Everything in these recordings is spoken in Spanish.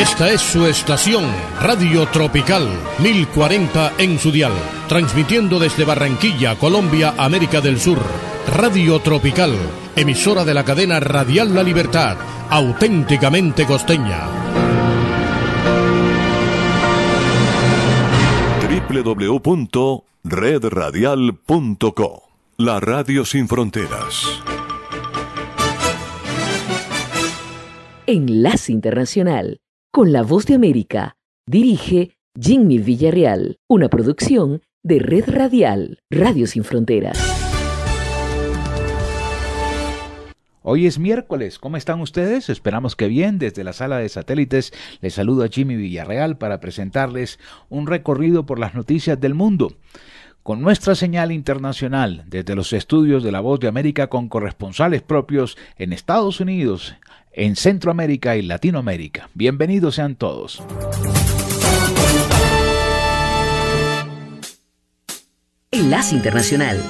Esta es su estación, Radio Tropical 1040 en su dial, transmitiendo desde Barranquilla, Colombia, América del Sur. Radio Tropical, emisora de la cadena Radial La Libertad, auténticamente costeña. www.redradial.co La Radio Sin Fronteras. Enlace Internacional con la voz de América. Dirige Jimmy Villarreal, una producción de Red Radial, Radio Sin Fronteras. Hoy es miércoles, ¿cómo están ustedes? Esperamos que bien. Desde la sala de satélites les saludo a Jimmy Villarreal para presentarles un recorrido por las noticias del mundo. Con nuestra señal internacional desde los estudios de La Voz de América con corresponsales propios en Estados Unidos, en Centroamérica y Latinoamérica. Bienvenidos sean todos. Enlace Internacional.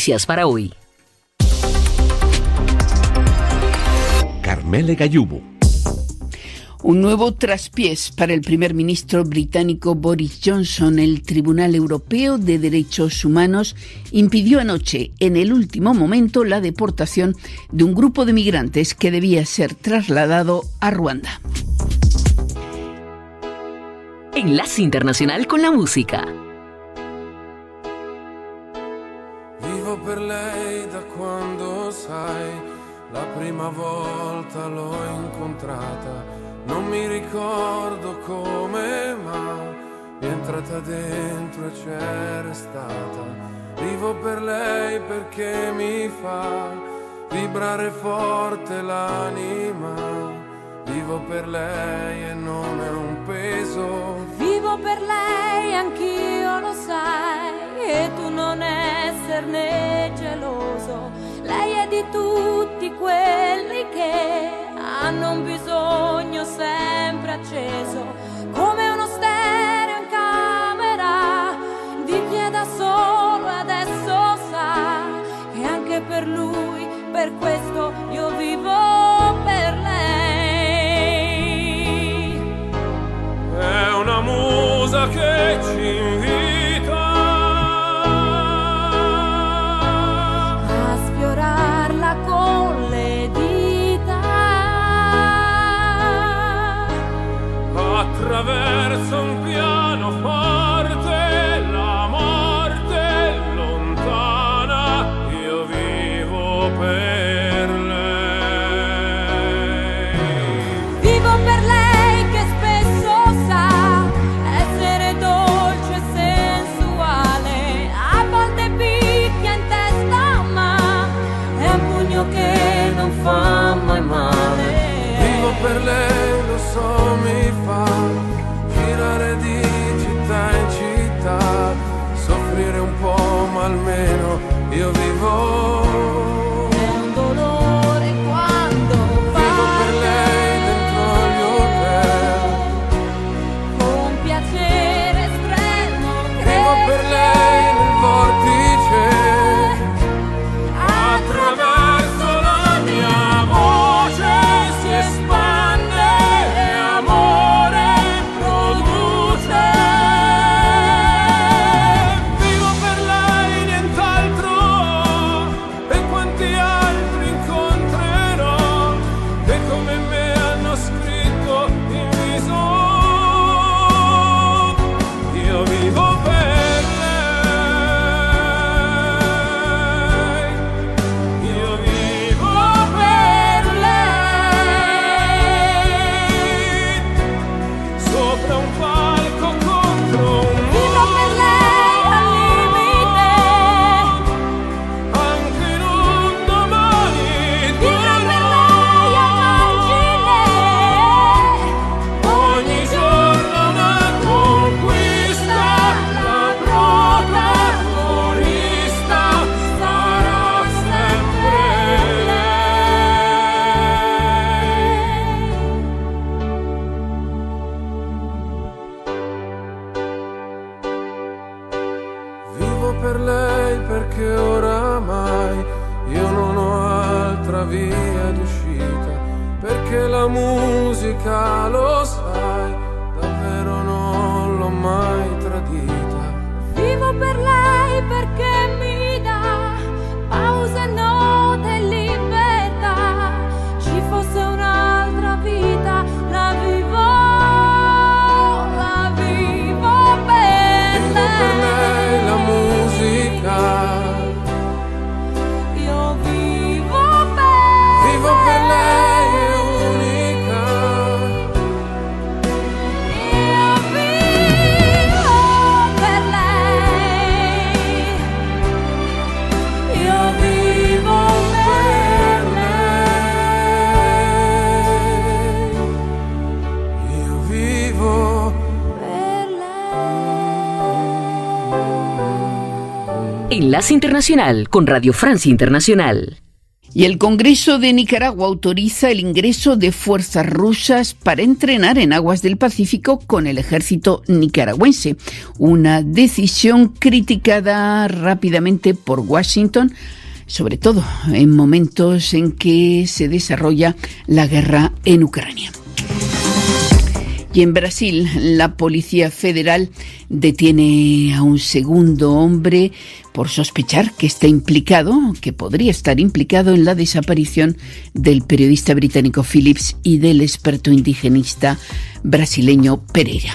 Noticias para hoy. Carmele Gayubo. Un nuevo traspiés para el primer ministro británico Boris Johnson. El Tribunal Europeo de Derechos Humanos impidió anoche, en el último momento, la deportación de un grupo de migrantes que debía ser trasladado a Ruanda. Enlace Internacional con la Música. Prima volta l'ho incontrata non mi ricordo come, ma è entrata dentro e c'è restata. Vivo per lei perché mi fa vibrare forte l'anima. Vivo per lei e non è un peso. Vivo per lei, anch'io lo sai, e tu non esserne geloso. Lei è di tutti quelli che hanno un bisogno sempre acceso, come uno stereo in camera, di chi è da solo adesso sa che anche per lui, per questo io vivo per lei. Attraverso un piano almeno io vivo closer Enlace Internacional con Radio Francia Internacional. Y el Congreso de Nicaragua autoriza el ingreso de fuerzas rusas para entrenar en aguas del Pacífico con el ejército nicaragüense. Una decisión criticada rápidamente por Washington, sobre todo en momentos en que se desarrolla la guerra en Ucrania. Y en Brasil, la Policía Federal detiene a un segundo hombre por sospechar que está implicado, que podría estar implicado en la desaparición del periodista británico Phillips y del experto indigenista brasileño Pereira.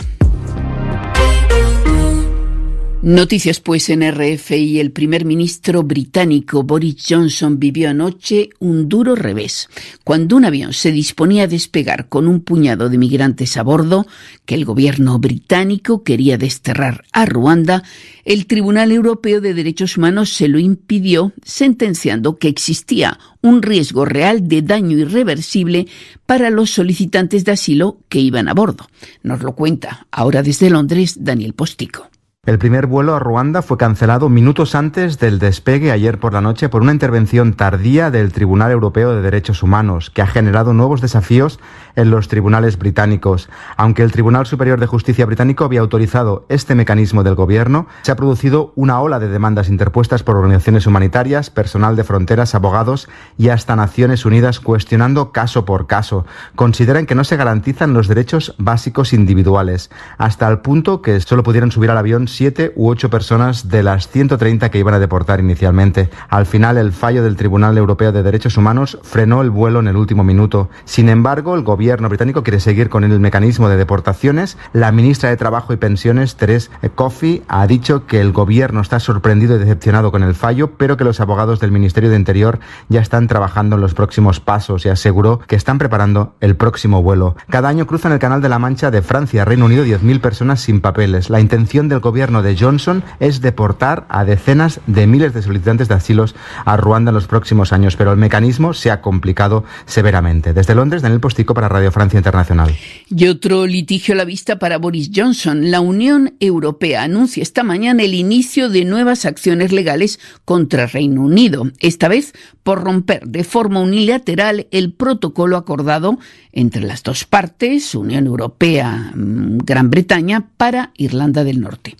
Noticias pues en RFI. El primer ministro británico Boris Johnson vivió anoche un duro revés. Cuando un avión se disponía a despegar con un puñado de migrantes a bordo que el gobierno británico quería desterrar a Ruanda, el Tribunal Europeo de Derechos Humanos se lo impidió, sentenciando que existía un riesgo real de daño irreversible para los solicitantes de asilo que iban a bordo. Nos lo cuenta ahora desde Londres Daniel Postico. El primer vuelo a Ruanda fue cancelado minutos antes del despegue ayer por la noche por una intervención tardía del Tribunal Europeo de Derechos Humanos, que ha generado nuevos desafíos en los tribunales británicos. Aunque el Tribunal Superior de Justicia británico había autorizado este mecanismo del gobierno, se ha producido una ola de demandas interpuestas por organizaciones humanitarias, personal de fronteras, abogados y hasta Naciones Unidas cuestionando caso por caso. Consideran que no se garantizan los derechos básicos individuales, hasta el punto que solo pudieran subir al avión siete u ocho personas de las 130 que iban a deportar inicialmente. Al final, el fallo del Tribunal Europeo de Derechos Humanos frenó el vuelo en el último minuto. Sin embargo, el gobierno británico quiere seguir con el mecanismo de deportaciones. La ministra de Trabajo y Pensiones, Therese Coffey, ha dicho que el gobierno está sorprendido y decepcionado con el fallo, pero que los abogados del Ministerio de Interior ya están trabajando en los próximos pasos y aseguró que están preparando el próximo vuelo. Cada año cruzan el Canal de la Mancha de Francia Reino Unido 10.000 personas sin papeles. La intención del gobierno gobierno de Johnson es deportar a decenas de miles de solicitantes de asilos a Ruanda en los próximos años, pero el mecanismo se ha complicado severamente. Desde Londres, Daniel Postico para Radio Francia Internacional. Y otro litigio a la vista para Boris Johnson. La Unión Europea anuncia esta mañana el inicio de nuevas acciones legales contra Reino Unido, esta vez por romper de forma unilateral el protocolo acordado entre las dos partes, Unión Europea, mm, Gran Bretaña, para Irlanda del Norte.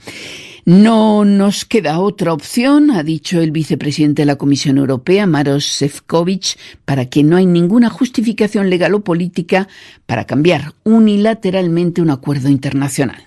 No nos queda otra opción, ha dicho el vicepresidente de la Comisión Europea, Maros Sefcovic, para que no hay ninguna justificación legal o política para cambiar unilateralmente un acuerdo internacional.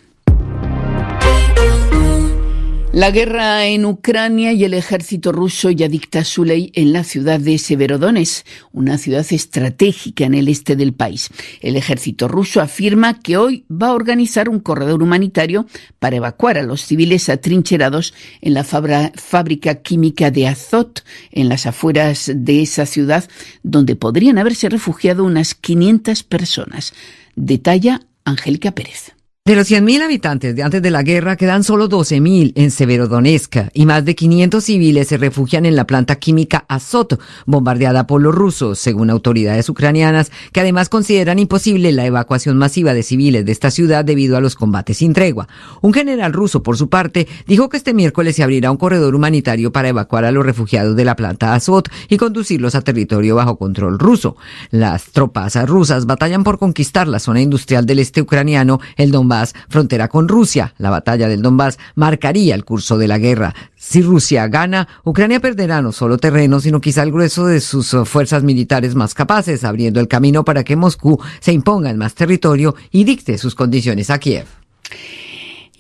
La guerra en Ucrania y el ejército ruso ya dicta su ley en la ciudad de Severodonetsk, una ciudad estratégica en el este del país. El ejército ruso afirma que hoy va a organizar un corredor humanitario para evacuar a los civiles atrincherados en la fábrica química de Azot, en las afueras de esa ciudad, donde podrían haberse refugiado unas 500 personas. Detalla Angélica Pérez. De los 100.000 habitantes de antes de la guerra quedan solo 12.000 en Severodonetsk y más de 500 civiles se refugian en la planta química Azot, bombardeada por los rusos, según autoridades ucranianas, que además consideran imposible la evacuación masiva de civiles de esta ciudad debido a los combates sin tregua. Un general ruso, por su parte, dijo que este miércoles se abrirá un corredor humanitario para evacuar a los refugiados de la planta Azot y conducirlos a territorio bajo control ruso. Las tropas rusas batallan por conquistar la zona industrial del este ucraniano, el Donbass frontera con Rusia. La batalla del Donbass marcaría el curso de la guerra. Si Rusia gana, Ucrania perderá no solo terreno, sino quizá el grueso de sus uh, fuerzas militares más capaces, abriendo el camino para que Moscú se imponga en más territorio y dicte sus condiciones a Kiev.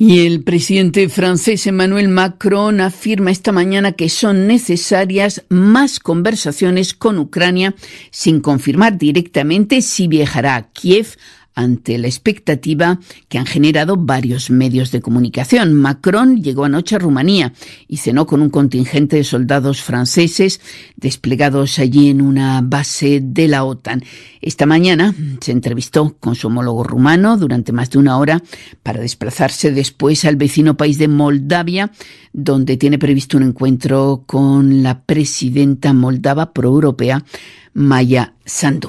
Y el presidente francés Emmanuel Macron afirma esta mañana que son necesarias más conversaciones con Ucrania sin confirmar directamente si viajará a Kiev ante la expectativa que han generado varios medios de comunicación. Macron llegó anoche a Rumanía y cenó con un contingente de soldados franceses desplegados allí en una base de la OTAN. Esta mañana se entrevistó con su homólogo rumano durante más de una hora para desplazarse después al vecino país de Moldavia, donde tiene previsto un encuentro con la presidenta moldava proeuropea, Maya Sandu.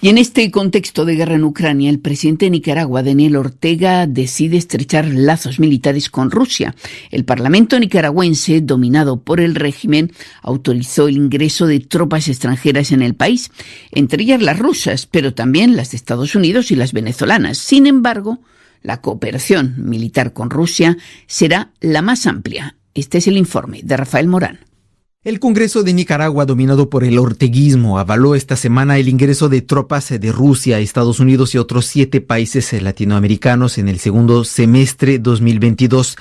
Y en este contexto de guerra en Ucrania, el presidente de Nicaragua, Daniel Ortega, decide estrechar lazos militares con Rusia. El Parlamento nicaragüense, dominado por el régimen, autorizó el ingreso de tropas extranjeras en el país, entre ellas las rusas, pero también las de Estados Unidos y las venezolanas. Sin embargo, la cooperación militar con Rusia será la más amplia. Este es el informe de Rafael Morán. El Congreso de Nicaragua, dominado por el orteguismo, avaló esta semana el ingreso de tropas de Rusia, Estados Unidos y otros siete países latinoamericanos en el segundo semestre 2022.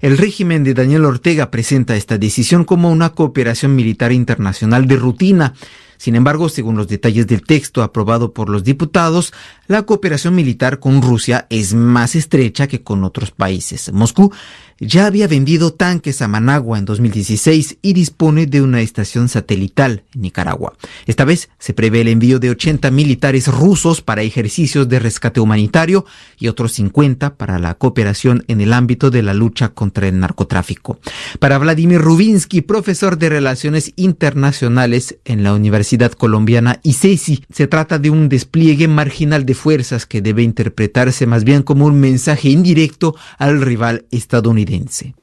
El régimen de Daniel Ortega presenta esta decisión como una cooperación militar internacional de rutina. Sin embargo, según los detalles del texto aprobado por los diputados, la cooperación militar con Rusia es más estrecha que con otros países. Moscú ya había vendido tanques a Managua en 2016 y dispone de una estación satelital en Nicaragua. Esta vez se prevé el envío de 80 militares rusos para ejercicios de rescate humanitario y otros 50 para la cooperación en el ámbito de la lucha contra el narcotráfico. Para Vladimir Rubinsky, profesor de Relaciones Internacionales en la Universidad Colombiana ICESI, se trata de un despliegue marginal de fuerzas que debe interpretarse más bien como un mensaje indirecto al rival estadounidense.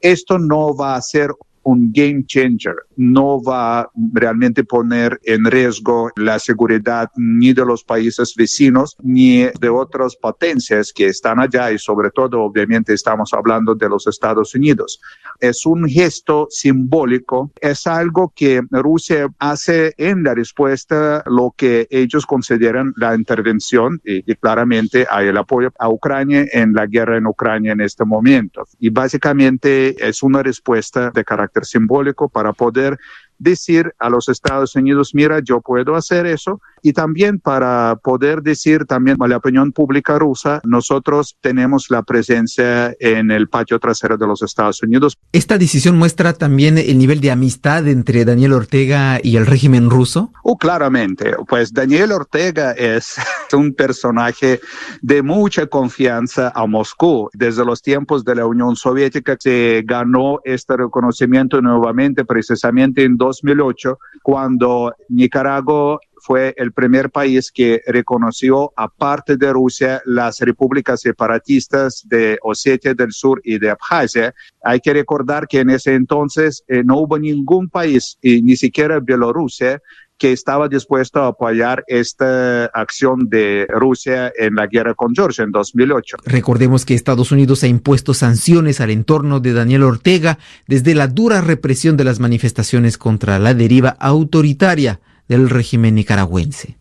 Esto no va a ser un game changer, no va realmente poner en riesgo la seguridad ni de los países vecinos ni de otras potencias que están allá y sobre todo obviamente estamos hablando de los Estados Unidos. Es un gesto simbólico, es algo que Rusia hace en la respuesta lo que ellos consideran la intervención y, y claramente hay el apoyo a Ucrania en la guerra en Ucrania en este momento. Y básicamente es una respuesta de carácter simbólico para poder poder decir a los Estados Unidos, mira, yo puedo hacer eso, y también para poder decir también a la opinión pública rusa, nosotros tenemos la presencia en el patio trasero de los Estados Unidos. ¿Esta decisión muestra también el nivel de amistad entre Daniel Ortega y el régimen ruso? Oh, claramente, pues Daniel Ortega es un personaje de mucha confianza a Moscú. Desde los tiempos de la Unión Soviética se ganó este reconocimiento nuevamente precisamente en 2008, cuando Nicaragua fue el primer país que reconoció, aparte de Rusia, las repúblicas separatistas de Osetia del Sur y de Abjasia. Hay que recordar que en ese entonces eh, no hubo ningún país, y ni siquiera Bielorrusia, que estaba dispuesto a apoyar esta acción de Rusia en la guerra con Georgia en 2008. Recordemos que Estados Unidos ha impuesto sanciones al entorno de Daniel Ortega desde la dura represión de las manifestaciones contra la deriva autoritaria del régimen nicaragüense.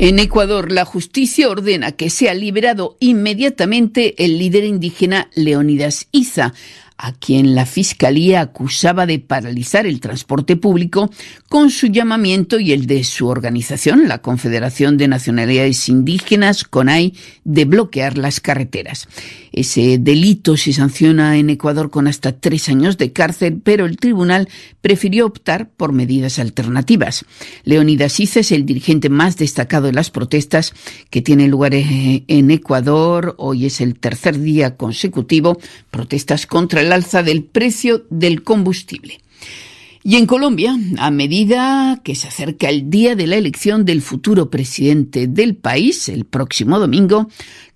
En Ecuador, la justicia ordena que sea liberado inmediatamente el líder indígena Leonidas Iza, a quien la Fiscalía acusaba de paralizar el transporte público con su llamamiento y el de su organización, la Confederación de Nacionalidades Indígenas, CONAI, de bloquear las carreteras. Ese delito se sanciona en Ecuador con hasta tres años de cárcel, pero el tribunal prefirió optar por medidas alternativas. Leonidas Iza es el dirigente más destacado de las protestas que tienen lugar en Ecuador. Hoy es el tercer día consecutivo. Protestas contra el alza del precio del combustible. Y en Colombia, a medida que se acerca el día de la elección del futuro presidente del país, el próximo domingo,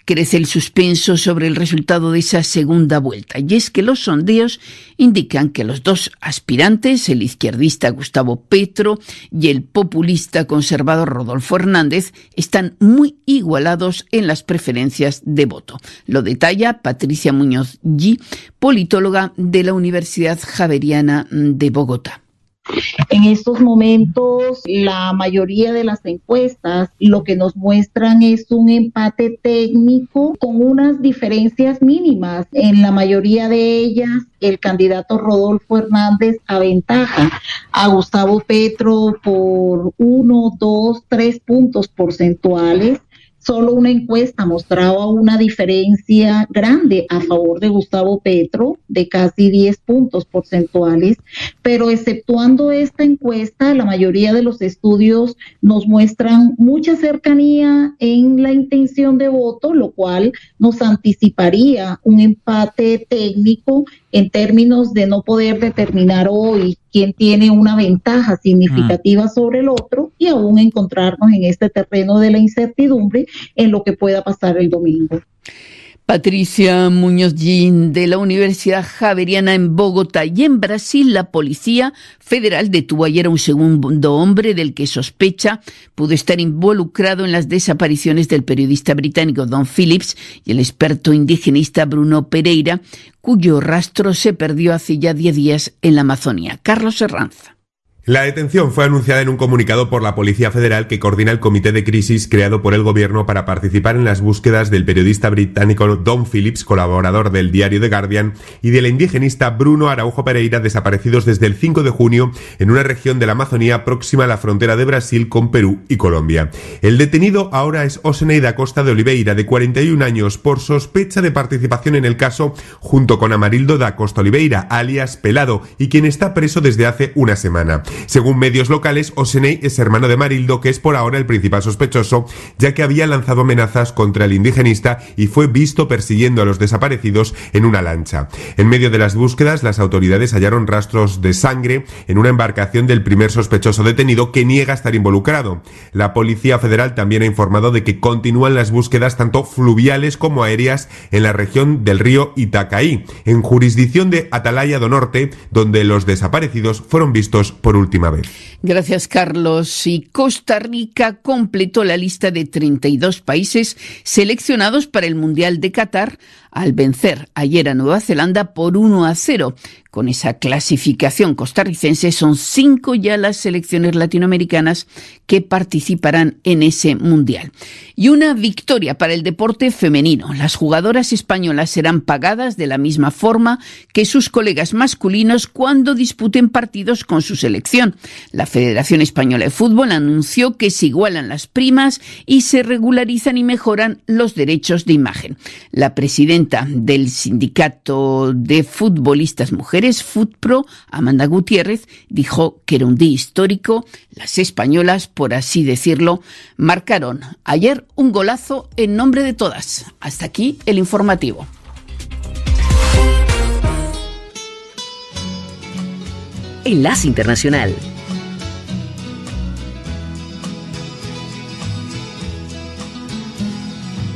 crece el suspenso sobre el resultado de esa segunda vuelta. Y es que los sondeos indican que los dos aspirantes, el izquierdista Gustavo Petro y el populista conservador Rodolfo Hernández, están muy igualados en las preferencias de voto. Lo detalla Patricia Muñoz G, politóloga de la Universidad Javeriana de Bogotá. En estos momentos, la mayoría de las encuestas lo que nos muestran es un empate técnico con unas diferencias mínimas. En la mayoría de ellas, el candidato Rodolfo Hernández aventaja a Gustavo Petro por uno, dos, tres puntos porcentuales solo una encuesta mostraba una diferencia grande a favor de Gustavo Petro de casi 10 puntos porcentuales, pero exceptuando esta encuesta, la mayoría de los estudios nos muestran mucha cercanía en la intención de voto, lo cual nos anticiparía un empate técnico en términos de no poder determinar hoy quién tiene una ventaja significativa sobre el otro y aún encontrarnos en este terreno de la incertidumbre en lo que pueda pasar el domingo. Patricia Muñoz Gin de la Universidad Javeriana en Bogotá y en Brasil la policía federal detuvo ayer a un segundo hombre del que sospecha pudo estar involucrado en las desapariciones del periodista británico Don Phillips y el experto indigenista Bruno Pereira, cuyo rastro se perdió hace ya 10 días en la Amazonía. Carlos Herranza. La detención fue anunciada en un comunicado por la Policía Federal que coordina el comité de crisis creado por el gobierno para participar en las búsquedas del periodista británico Don Phillips, colaborador del diario The Guardian, y del indigenista Bruno Araujo Pereira, desaparecidos desde el 5 de junio en una región de la Amazonía próxima a la frontera de Brasil con Perú y Colombia. El detenido ahora es Oseneida Costa de Oliveira, de 41 años, por sospecha de participación en el caso, junto con Amarildo da Costa Oliveira, alias Pelado, y quien está preso desde hace una semana. Según medios locales, Oseney es hermano de Marildo, que es por ahora el principal sospechoso, ya que había lanzado amenazas contra el indigenista y fue visto persiguiendo a los desaparecidos en una lancha. En medio de las búsquedas, las autoridades hallaron rastros de sangre en una embarcación del primer sospechoso detenido que niega estar involucrado. La Policía Federal también ha informado de que continúan las búsquedas tanto fluviales como aéreas en la región del río Itacaí, en jurisdicción de Atalaya do Norte, donde los desaparecidos fueron vistos por Gracias, Carlos. Y Costa Rica completó la lista de 32 países seleccionados para el Mundial de Qatar al vencer ayer a Nueva Zelanda por 1 a 0. Con esa clasificación costarricense son cinco ya las selecciones latinoamericanas que participarán en ese mundial. Y una victoria para el deporte femenino. Las jugadoras españolas serán pagadas de la misma forma que sus colegas masculinos cuando disputen partidos con su selección. La Federación Española de Fútbol anunció que se igualan las primas y se regularizan y mejoran los derechos de imagen. La presidenta del Sindicato de Futbolistas Mujeres FUTPRO, Amanda Gutiérrez, dijo que era un día histórico. Las españolas, por así decirlo, marcaron ayer un golazo en nombre de todas. Hasta aquí el informativo. Enlace Internacional.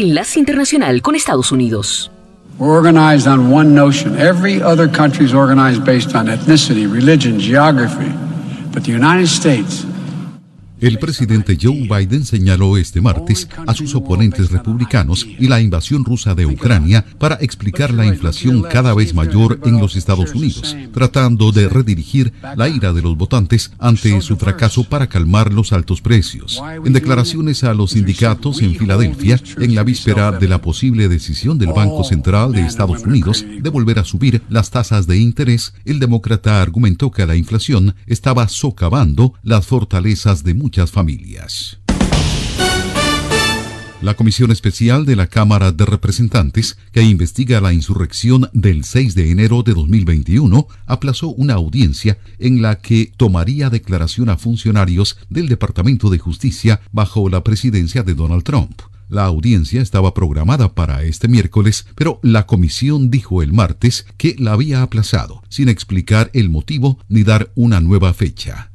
Enlace Internacional con Estados Unidos. We're organized on one notion. Every other country is organized based on ethnicity, religion, geography. But the United States El presidente Joe Biden señaló este martes a sus oponentes republicanos y la invasión rusa de Ucrania para explicar la inflación cada vez mayor en los Estados Unidos, tratando de redirigir la ira de los votantes ante su fracaso para calmar los altos precios. En declaraciones a los sindicatos en Filadelfia, en la víspera de la posible decisión del Banco Central de Estados Unidos de volver a subir las tasas de interés, el demócrata argumentó que la inflación estaba socavando las fortalezas de muchas familias. La Comisión Especial de la Cámara de Representantes, que investiga la insurrección del 6 de enero de 2021, aplazó una audiencia en la que tomaría declaración a funcionarios del Departamento de Justicia bajo la presidencia de Donald Trump. La audiencia estaba programada para este miércoles, pero la comisión dijo el martes que la había aplazado, sin explicar el motivo ni dar una nueva fecha.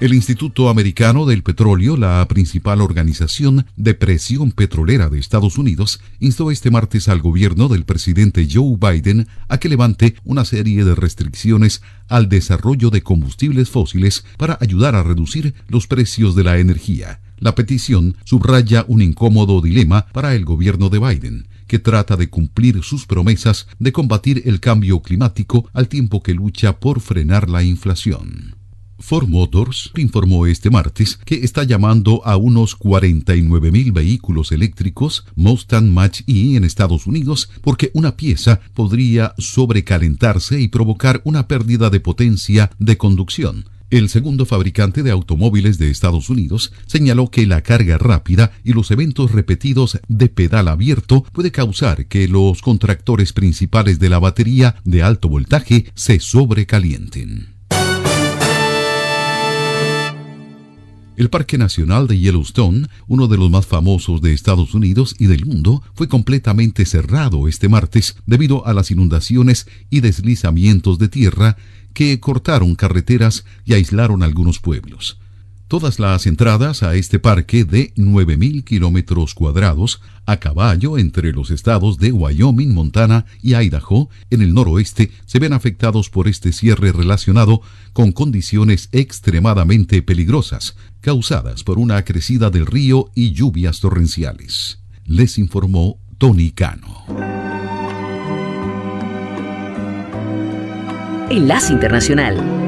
El Instituto Americano del Petróleo, la principal organización de presión petrolera de Estados Unidos, instó este martes al gobierno del presidente Joe Biden a que levante una serie de restricciones al desarrollo de combustibles fósiles para ayudar a reducir los precios de la energía. La petición subraya un incómodo dilema para el gobierno de Biden, que trata de cumplir sus promesas de combatir el cambio climático al tiempo que lucha por frenar la inflación. Ford Motors informó este martes que está llamando a unos 49 mil vehículos eléctricos Mustang Mach-E en Estados Unidos porque una pieza podría sobrecalentarse y provocar una pérdida de potencia de conducción. El segundo fabricante de automóviles de Estados Unidos señaló que la carga rápida y los eventos repetidos de pedal abierto puede causar que los contractores principales de la batería de alto voltaje se sobrecalienten. El Parque Nacional de Yellowstone, uno de los más famosos de Estados Unidos y del mundo, fue completamente cerrado este martes debido a las inundaciones y deslizamientos de tierra que cortaron carreteras y aislaron algunos pueblos. Todas las entradas a este parque de 9.000 kilómetros cuadrados a caballo entre los estados de Wyoming, Montana y Idaho en el noroeste se ven afectados por este cierre relacionado con condiciones extremadamente peligrosas causadas por una crecida del río y lluvias torrenciales. Les informó Tony Cano. Enlace Internacional.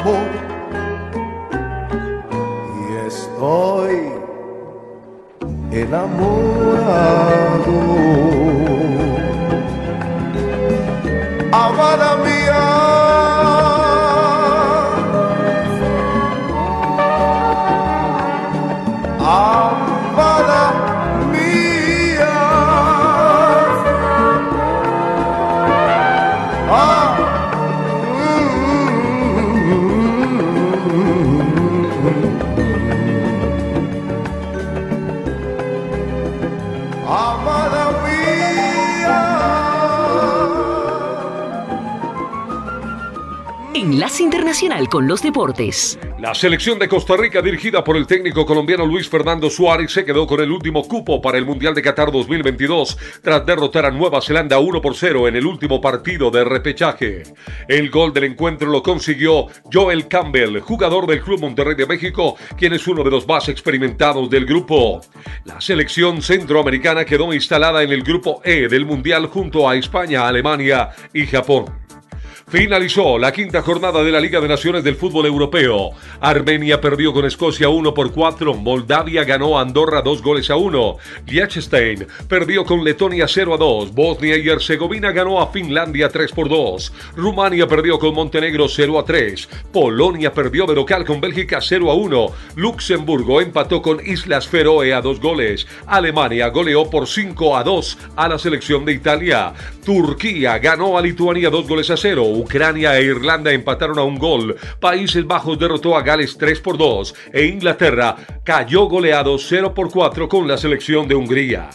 Amor Con los Deportes. La selección de Costa Rica, dirigida por el técnico colombiano Luis Fernando Suárez, se quedó con el último cupo para el Mundial de Qatar 2022 tras derrotar a Nueva Zelanda 1 por 0 en el último partido de repechaje. El gol del encuentro lo consiguió Joel Campbell, jugador del Club Monterrey de México, quien es uno de los más experimentados del grupo. La selección centroamericana quedó instalada en el grupo E del Mundial junto a España, Alemania y Japón. Finalizó la quinta jornada de la Liga de Naciones del Fútbol Europeo. Armenia perdió con Escocia 1 por 4. Moldavia ganó a Andorra 2 goles a 1. Liechtenstein perdió con Letonia 0 a 2. Bosnia y Herzegovina ganó a Finlandia 3 por 2. Rumania perdió con Montenegro 0 a 3. Polonia perdió de local con Bélgica 0 a 1. Luxemburgo empató con Islas Feroe a 2 goles. Alemania goleó por 5 a 2 a la selección de Italia. Turquía ganó a Lituania 2 goles a 0. Ucrania e Irlanda empataron a un gol. Países Bajos derrotó a Gales 3 por 2 e Inglaterra cayó goleado 0 por 4 con la selección de Hungría.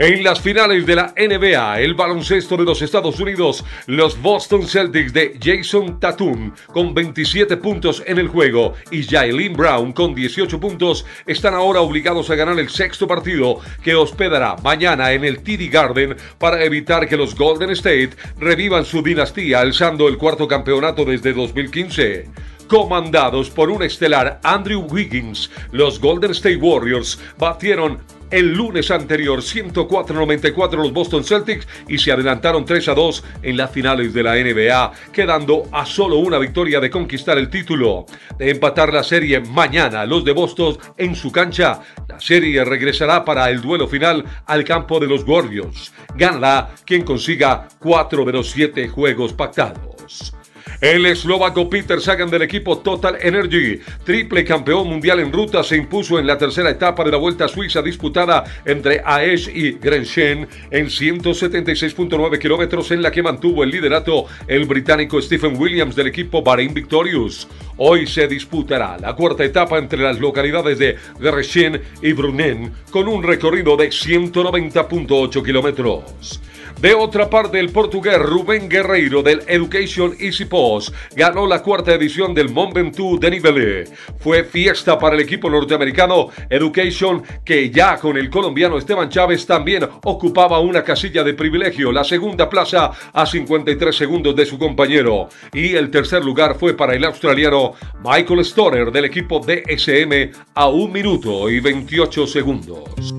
En las finales de la NBA, el baloncesto de los Estados Unidos, los Boston Celtics de Jason Tatum con 27 puntos en el juego y Jailin Brown con 18 puntos están ahora obligados a ganar el sexto partido que hospedará mañana en el TD Garden para evitar que los Golden State revivan su dinastía alzando el cuarto campeonato desde 2015. Comandados por un estelar Andrew Wiggins, los Golden State Warriors batieron el lunes anterior 104-94 los Boston Celtics y se adelantaron 3 a 2 en las finales de la NBA, quedando a solo una victoria de conquistar el título. De empatar la serie mañana los de Boston en su cancha, la serie regresará para el duelo final al campo de los Warriors. Ganará quien consiga 4 de los 7 juegos pactados. El eslovaco Peter Sagan del equipo Total Energy, triple campeón mundial en ruta, se impuso en la tercera etapa de la Vuelta a Suiza disputada entre Aesch y Grenchen en 176.9 kilómetros en la que mantuvo el liderato el británico Stephen Williams del equipo Bahrein Victorious. Hoy se disputará la cuarta etapa entre las localidades de Grenchen y Brunnen con un recorrido de 190.8 kilómetros. De otra parte, el portugués Rubén Guerreiro del Education Easy Post ganó la cuarta edición del Mont Ventoux de Nivelle. Fue fiesta para el equipo norteamericano Education que ya con el colombiano Esteban Chávez también ocupaba una casilla de privilegio, la segunda plaza a 53 segundos de su compañero. Y el tercer lugar fue para el australiano Michael Stoner del equipo DSM a un minuto y 28 segundos.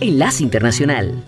Enlace Internacional.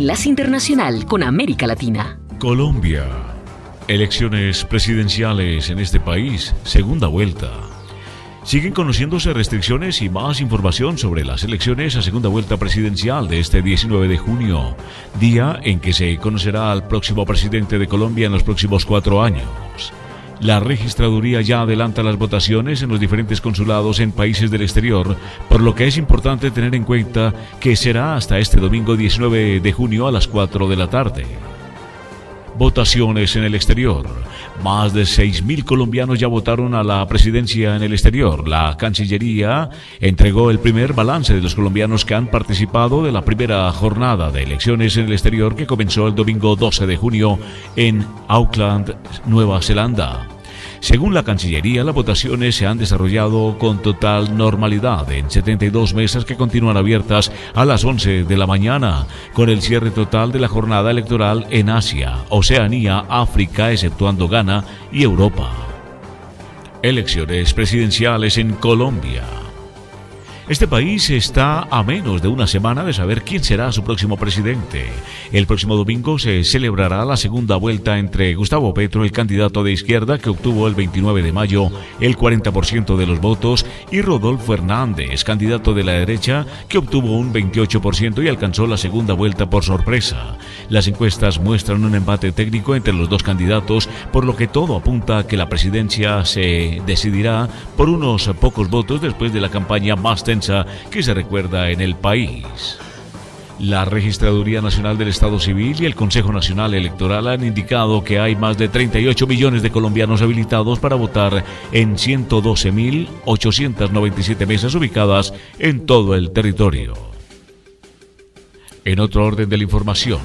Enlace Internacional con América Latina. Colombia. Elecciones presidenciales en este país, segunda vuelta. Siguen conociéndose restricciones y más información sobre las elecciones a segunda vuelta presidencial de este 19 de junio, día en que se conocerá al próximo presidente de Colombia en los próximos cuatro años. La registraduría ya adelanta las votaciones en los diferentes consulados en países del exterior, por lo que es importante tener en cuenta que será hasta este domingo 19 de junio a las 4 de la tarde. Votaciones en el exterior. Más de 6.000 colombianos ya votaron a la presidencia en el exterior. La Cancillería entregó el primer balance de los colombianos que han participado de la primera jornada de elecciones en el exterior que comenzó el domingo 12 de junio en Auckland, Nueva Zelanda. Según la Cancillería, las votaciones se han desarrollado con total normalidad en 72 mesas que continúan abiertas a las 11 de la mañana, con el cierre total de la jornada electoral en Asia, Oceanía, África, exceptuando Ghana y Europa. Elecciones presidenciales en Colombia. Este país está a menos de una semana de saber quién será su próximo presidente. El próximo domingo se celebrará la segunda vuelta entre Gustavo Petro, el candidato de izquierda que obtuvo el 29 de mayo el 40% de los votos, y Rodolfo Hernández, candidato de la derecha, que obtuvo un 28% y alcanzó la segunda vuelta por sorpresa. Las encuestas muestran un empate técnico entre los dos candidatos, por lo que todo apunta a que la presidencia se decidirá por unos pocos votos después de la campaña más tensa que se recuerda en el país. La Registraduría Nacional del Estado Civil y el Consejo Nacional Electoral han indicado que hay más de 38 millones de colombianos habilitados para votar en 112.897 mesas ubicadas en todo el territorio. En otro orden de la información,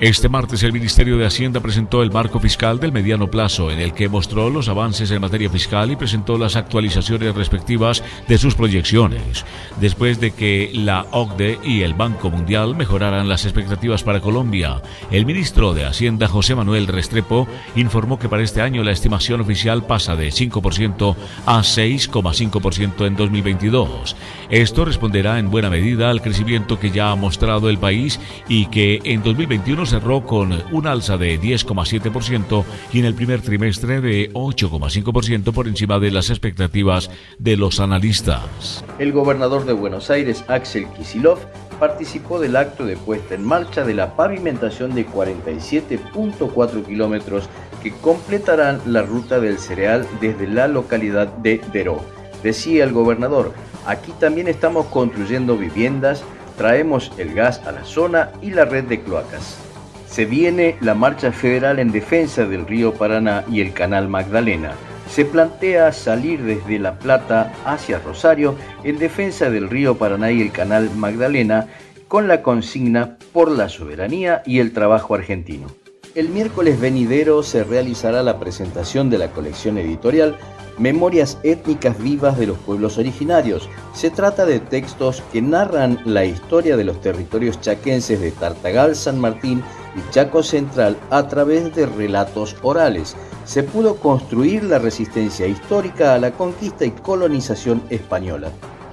este martes el Ministerio de Hacienda presentó el marco fiscal del mediano plazo, en el que mostró los avances en materia fiscal y presentó las actualizaciones respectivas de sus proyecciones, después de que la OCDE y el Banco Mundial mejoraran las expectativas para Colombia. El ministro de Hacienda, José Manuel Restrepo, informó que para este año la estimación oficial pasa de 5% a 6,5% en 2022. Esto responderá en buena medida al crecimiento que ya ha mostrado el país y que en 2021 cerró con un alza de 10,7% y en el primer trimestre de 8,5% por encima de las expectativas de los analistas. El gobernador de Buenos Aires, Axel Kisilov, participó del acto de puesta en marcha de la pavimentación de 47.4 kilómetros que completarán la ruta del cereal desde la localidad de Deró. Decía el gobernador, aquí también estamos construyendo viviendas, traemos el gas a la zona y la red de cloacas se viene la marcha federal en defensa del río Paraná y el canal Magdalena. Se plantea salir desde La Plata hacia Rosario en defensa del río Paraná y el canal Magdalena con la consigna por la soberanía y el trabajo argentino. El miércoles venidero se realizará la presentación de la colección editorial Memorias étnicas vivas de los pueblos originarios. Se trata de textos que narran la historia de los territorios chaquenses de Tartagal, San Martín y Chaco Central a través de relatos orales. Se pudo construir la resistencia histórica a la conquista y colonización española.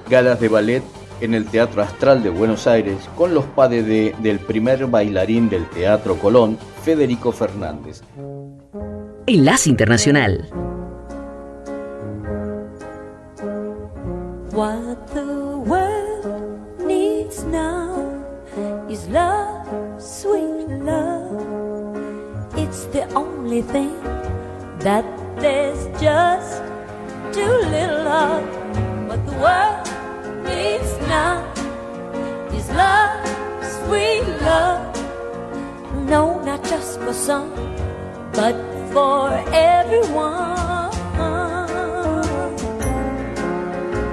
Galas de ballet en el Teatro Astral de Buenos Aires con los padres de, del primer bailarín del Teatro Colón, Federico Fernández. Enlace Internacional. What the world needs now is love, sweet love. It's the only thing that there's just too little of. What the world needs now is love, sweet love. No, not just for some, but for everyone.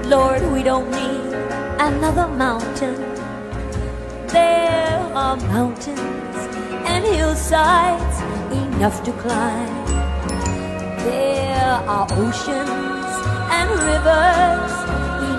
Lord, we don't need another mountain. There are mountains and hillsides enough to climb. There are oceans and rivers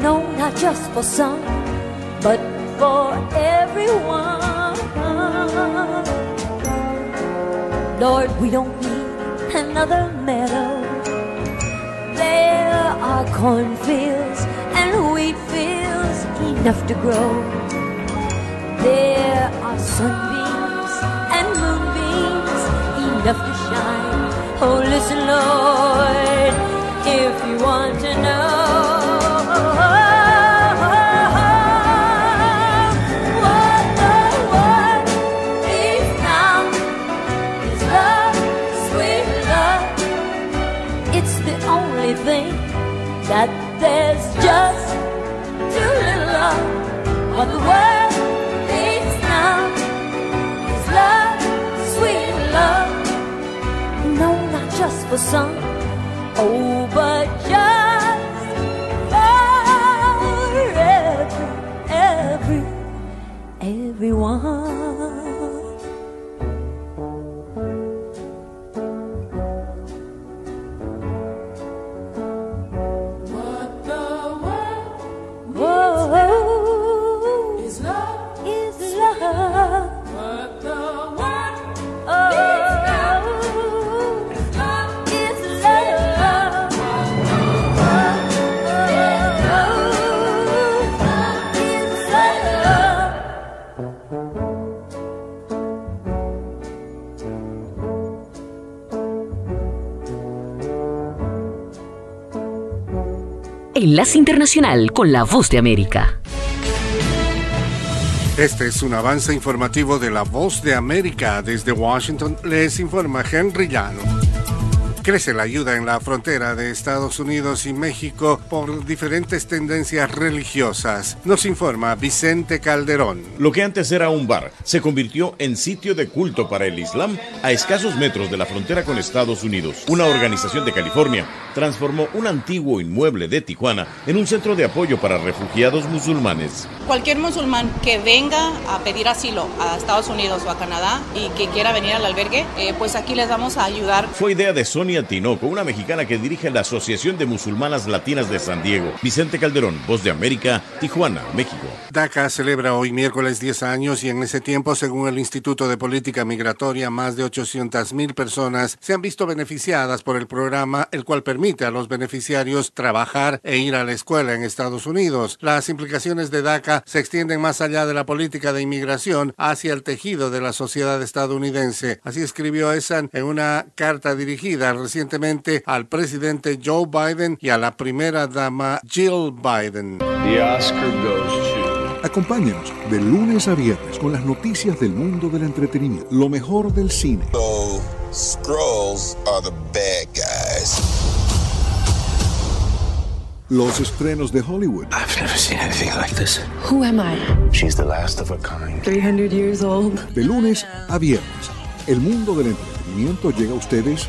No, not just for some, but for everyone. Lord, we don't need another meadow. There are cornfields and wheat fields enough to grow. There are sunbeams and moonbeams enough to shine. Oh, listen, Lord, if you want to know. That there's just too little of. What the world needs now is love, sweet love. No, not just for some, oh, but just for every, every, everyone. Enlace Internacional con la Voz de América. Este es un avance informativo de la Voz de América. Desde Washington les informa Henry Llano. Crece la ayuda en la frontera de Estados Unidos y México por diferentes tendencias religiosas. Nos informa Vicente Calderón. Lo que antes era un bar se convirtió en sitio de culto para el Islam a escasos metros de la frontera con Estados Unidos. Una organización de California transformó un antiguo inmueble de Tijuana en un centro de apoyo para refugiados musulmanes. Cualquier musulmán que venga a pedir asilo a Estados Unidos o a Canadá y que quiera venir al albergue, eh, pues aquí les vamos a ayudar. Fue idea de Sonia Tinoco, una mexicana que dirige la Asociación de Musulmanas Latinas de San Diego. Vicente Calderón, Voz de América, Tijuana, México. DACA celebra hoy miércoles 10 años y en ese tiempo, según el Instituto de Política Migratoria, más de 800 mil personas se han visto beneficiadas por el programa, el cual permite a los beneficiarios trabajar e ir a la escuela en Estados Unidos. Las implicaciones de DACA se extienden más allá de la política de inmigración hacia el tejido de la sociedad estadounidense. Así escribió Esan en una carta dirigida recientemente al presidente Joe Biden y a la primera dama Jill Biden. The Oscar goes to. Acompáñenos de lunes a viernes con las noticias del mundo del entretenimiento, lo mejor del cine. So, Skrulls are the bad guys. Los estrenos de Hollywood. I've never seen anything like this. Who am I? She's the last of a kind. 300 years old. De lunes a viernes, el mundo del entretenimiento llega a ustedes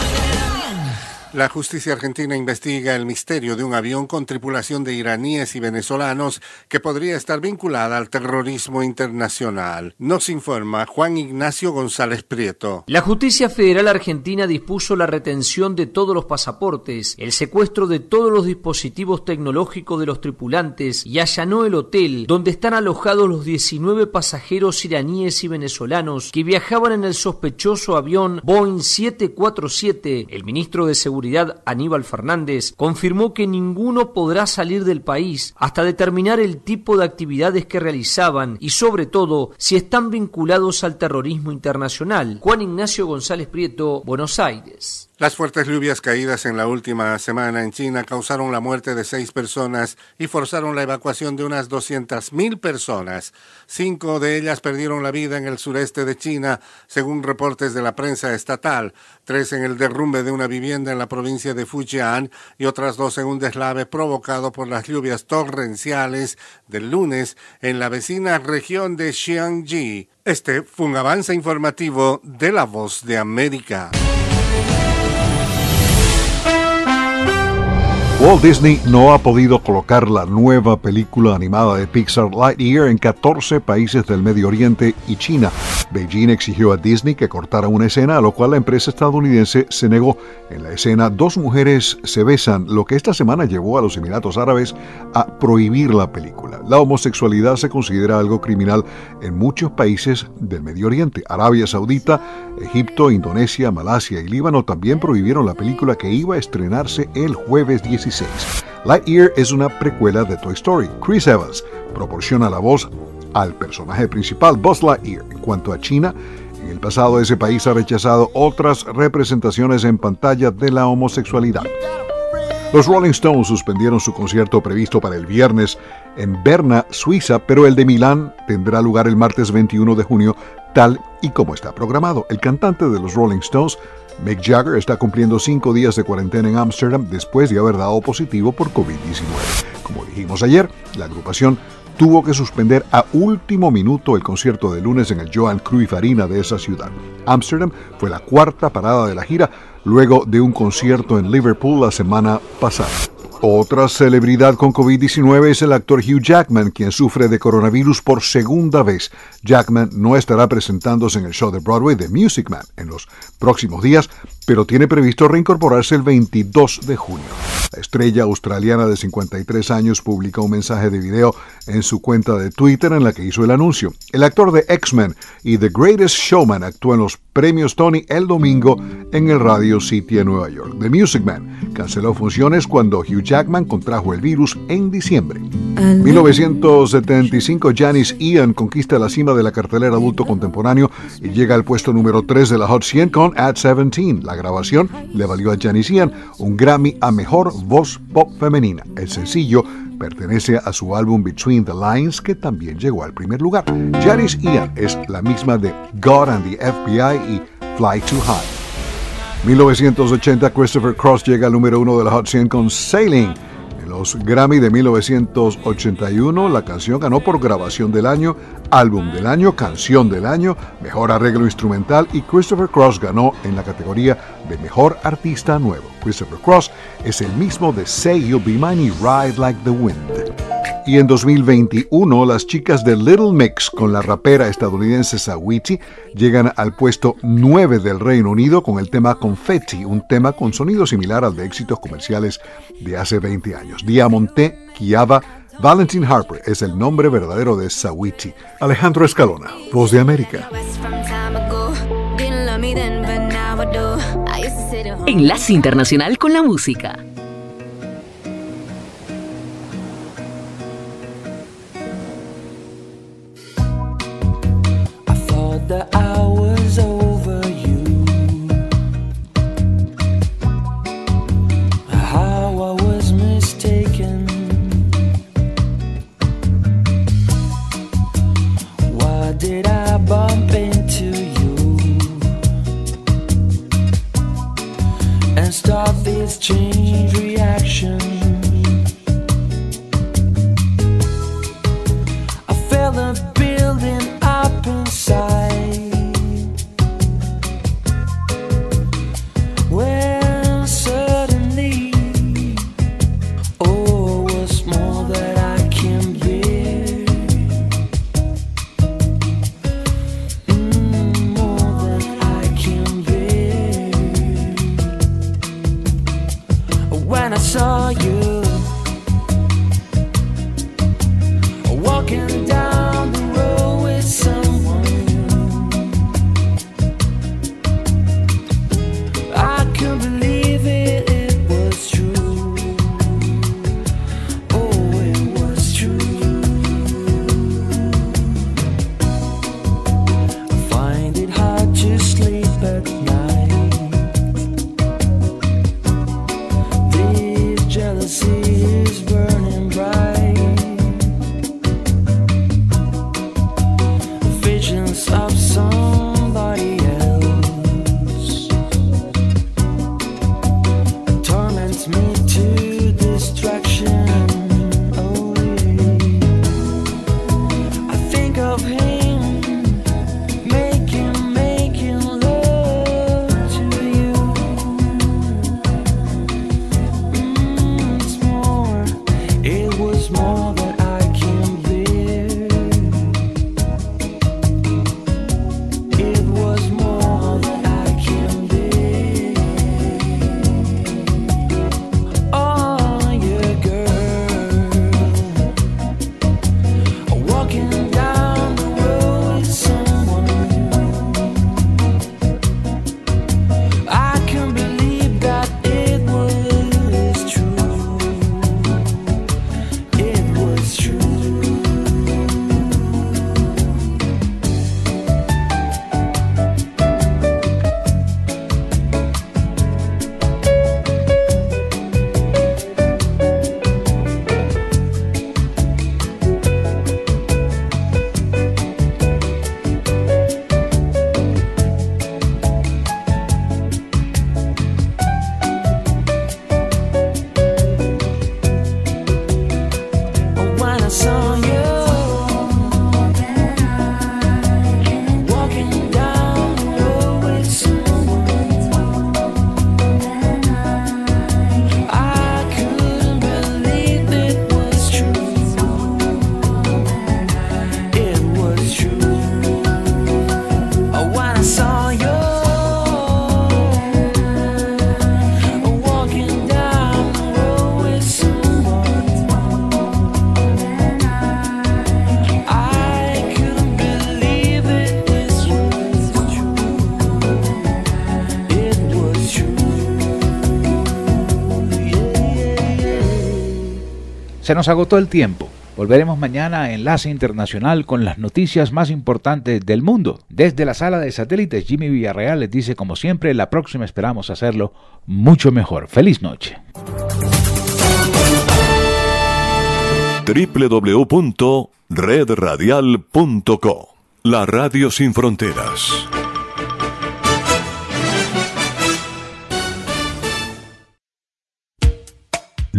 La justicia argentina investiga el misterio de un avión con tripulación de iraníes y venezolanos que podría estar vinculada al terrorismo internacional. Nos informa Juan Ignacio González Prieto. La justicia federal argentina dispuso la retención de todos los pasaportes, el secuestro de todos los dispositivos tecnológicos de los tripulantes y allanó el hotel donde están alojados los 19 pasajeros iraníes y venezolanos que viajaban en el sospechoso avión Boeing 747. El ministro de Seguridad Aníbal Fernández confirmó que ninguno podrá salir del país hasta determinar el tipo de actividades que realizaban y sobre todo si están vinculados al terrorismo internacional. Juan Ignacio González Prieto, Buenos Aires. Las fuertes lluvias caídas en la última semana en China causaron la muerte de seis personas y forzaron la evacuación de unas 200.000 personas. Cinco de ellas perdieron la vida en el sureste de China, según reportes de la prensa estatal, tres en el derrumbe de una vivienda en la provincia de Fujian y otras dos en un deslave provocado por las lluvias torrenciales del lunes en la vecina región de Xiangji. Este fue un avance informativo de La Voz de América. Walt Disney no ha podido colocar la nueva película animada de Pixar Lightyear en 14 países del Medio Oriente y China. Beijing exigió a Disney que cortara una escena, a lo cual la empresa estadounidense se negó. En la escena, dos mujeres se besan, lo que esta semana llevó a los Emiratos Árabes a prohibir la película. La homosexualidad se considera algo criminal en muchos países del Medio Oriente. Arabia Saudita, Egipto, Indonesia, Malasia y Líbano también prohibieron la película que iba a estrenarse el jueves 16. Lightyear es una precuela de Toy Story. Chris Evans proporciona la voz al personaje principal, Buzz Lightyear. En cuanto a China, en el pasado ese país ha rechazado otras representaciones en pantalla de la homosexualidad. Los Rolling Stones suspendieron su concierto previsto para el viernes en Berna, Suiza, pero el de Milán tendrá lugar el martes 21 de junio, tal y como está programado. El cantante de los Rolling Stones, Mick Jagger, está cumpliendo cinco días de cuarentena en Ámsterdam después de haber dado positivo por COVID-19. Como dijimos ayer, la agrupación tuvo que suspender a último minuto el concierto de lunes en el Johan Cruyff Arena de esa ciudad. Ámsterdam fue la cuarta parada de la gira luego de un concierto en Liverpool la semana pasada. Otra celebridad con COVID-19 es el actor Hugh Jackman, quien sufre de coronavirus por segunda vez. Jackman no estará presentándose en el show de Broadway de Music Man en los próximos días, pero tiene previsto reincorporarse el 22 de junio. La estrella australiana de 53 años publicó un mensaje de video en su cuenta de Twitter en la que hizo el anuncio. El actor de X-Men y The Greatest Showman actuó en los premios Tony el domingo en el Radio City en Nueva York. The Music Man canceló funciones cuando Hugh Jackman contrajo el virus en diciembre. 1975, Janice Ian conquista la cima de la cartelera adulto contemporáneo y llega al puesto número 3 de la Hot 100 con At 17. La grabación le valió a Janice Ian un Grammy a Mejor Voz Pop Femenina. El sencillo pertenece a su álbum Between the Lines, que también llegó al primer lugar. Janice Ian es la misma de God and the FBI y Fly Too High. 1980, Christopher Cross llega al número uno de la Hot 100 con Sailing. Los Grammy de 1981, la canción ganó por grabación del año, álbum del año, canción del año, mejor arreglo instrumental y Christopher Cross ganó en la categoría de mejor artista nuevo. Christopher Cross es el mismo de Say You'll Be Mine y Ride Like the Wind. Y en 2021, las chicas de Little Mix con la rapera estadounidense Saweetie llegan al puesto 9 del Reino Unido con el tema Confetti, un tema con sonido similar al de éxitos comerciales de hace 20 años. Diamonte Kiava Valentin Harper es el nombre verdadero de Saweetie. Alejandro Escalona, Voz de América. Enlace Internacional con la Música. change reaction Se nos agotó el tiempo. Volveremos mañana a Enlace Internacional con las noticias más importantes del mundo. Desde la sala de satélites, Jimmy Villarreal les dice, como siempre, la próxima esperamos hacerlo mucho mejor. Feliz noche. www.redradial.co La Radio Sin Fronteras.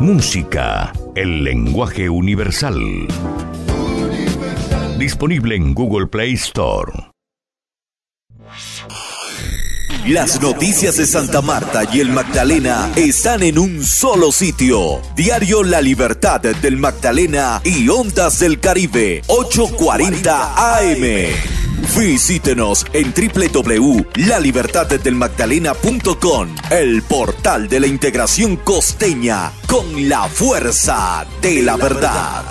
Música, el lenguaje universal. Disponible en Google Play Store. Las noticias de Santa Marta y el Magdalena están en un solo sitio. Diario La Libertad del Magdalena y Ondas del Caribe, 840 AM. Visítenos en www.lalibertaddelmagdalena.com, el portal de la integración costeña con la fuerza de la verdad.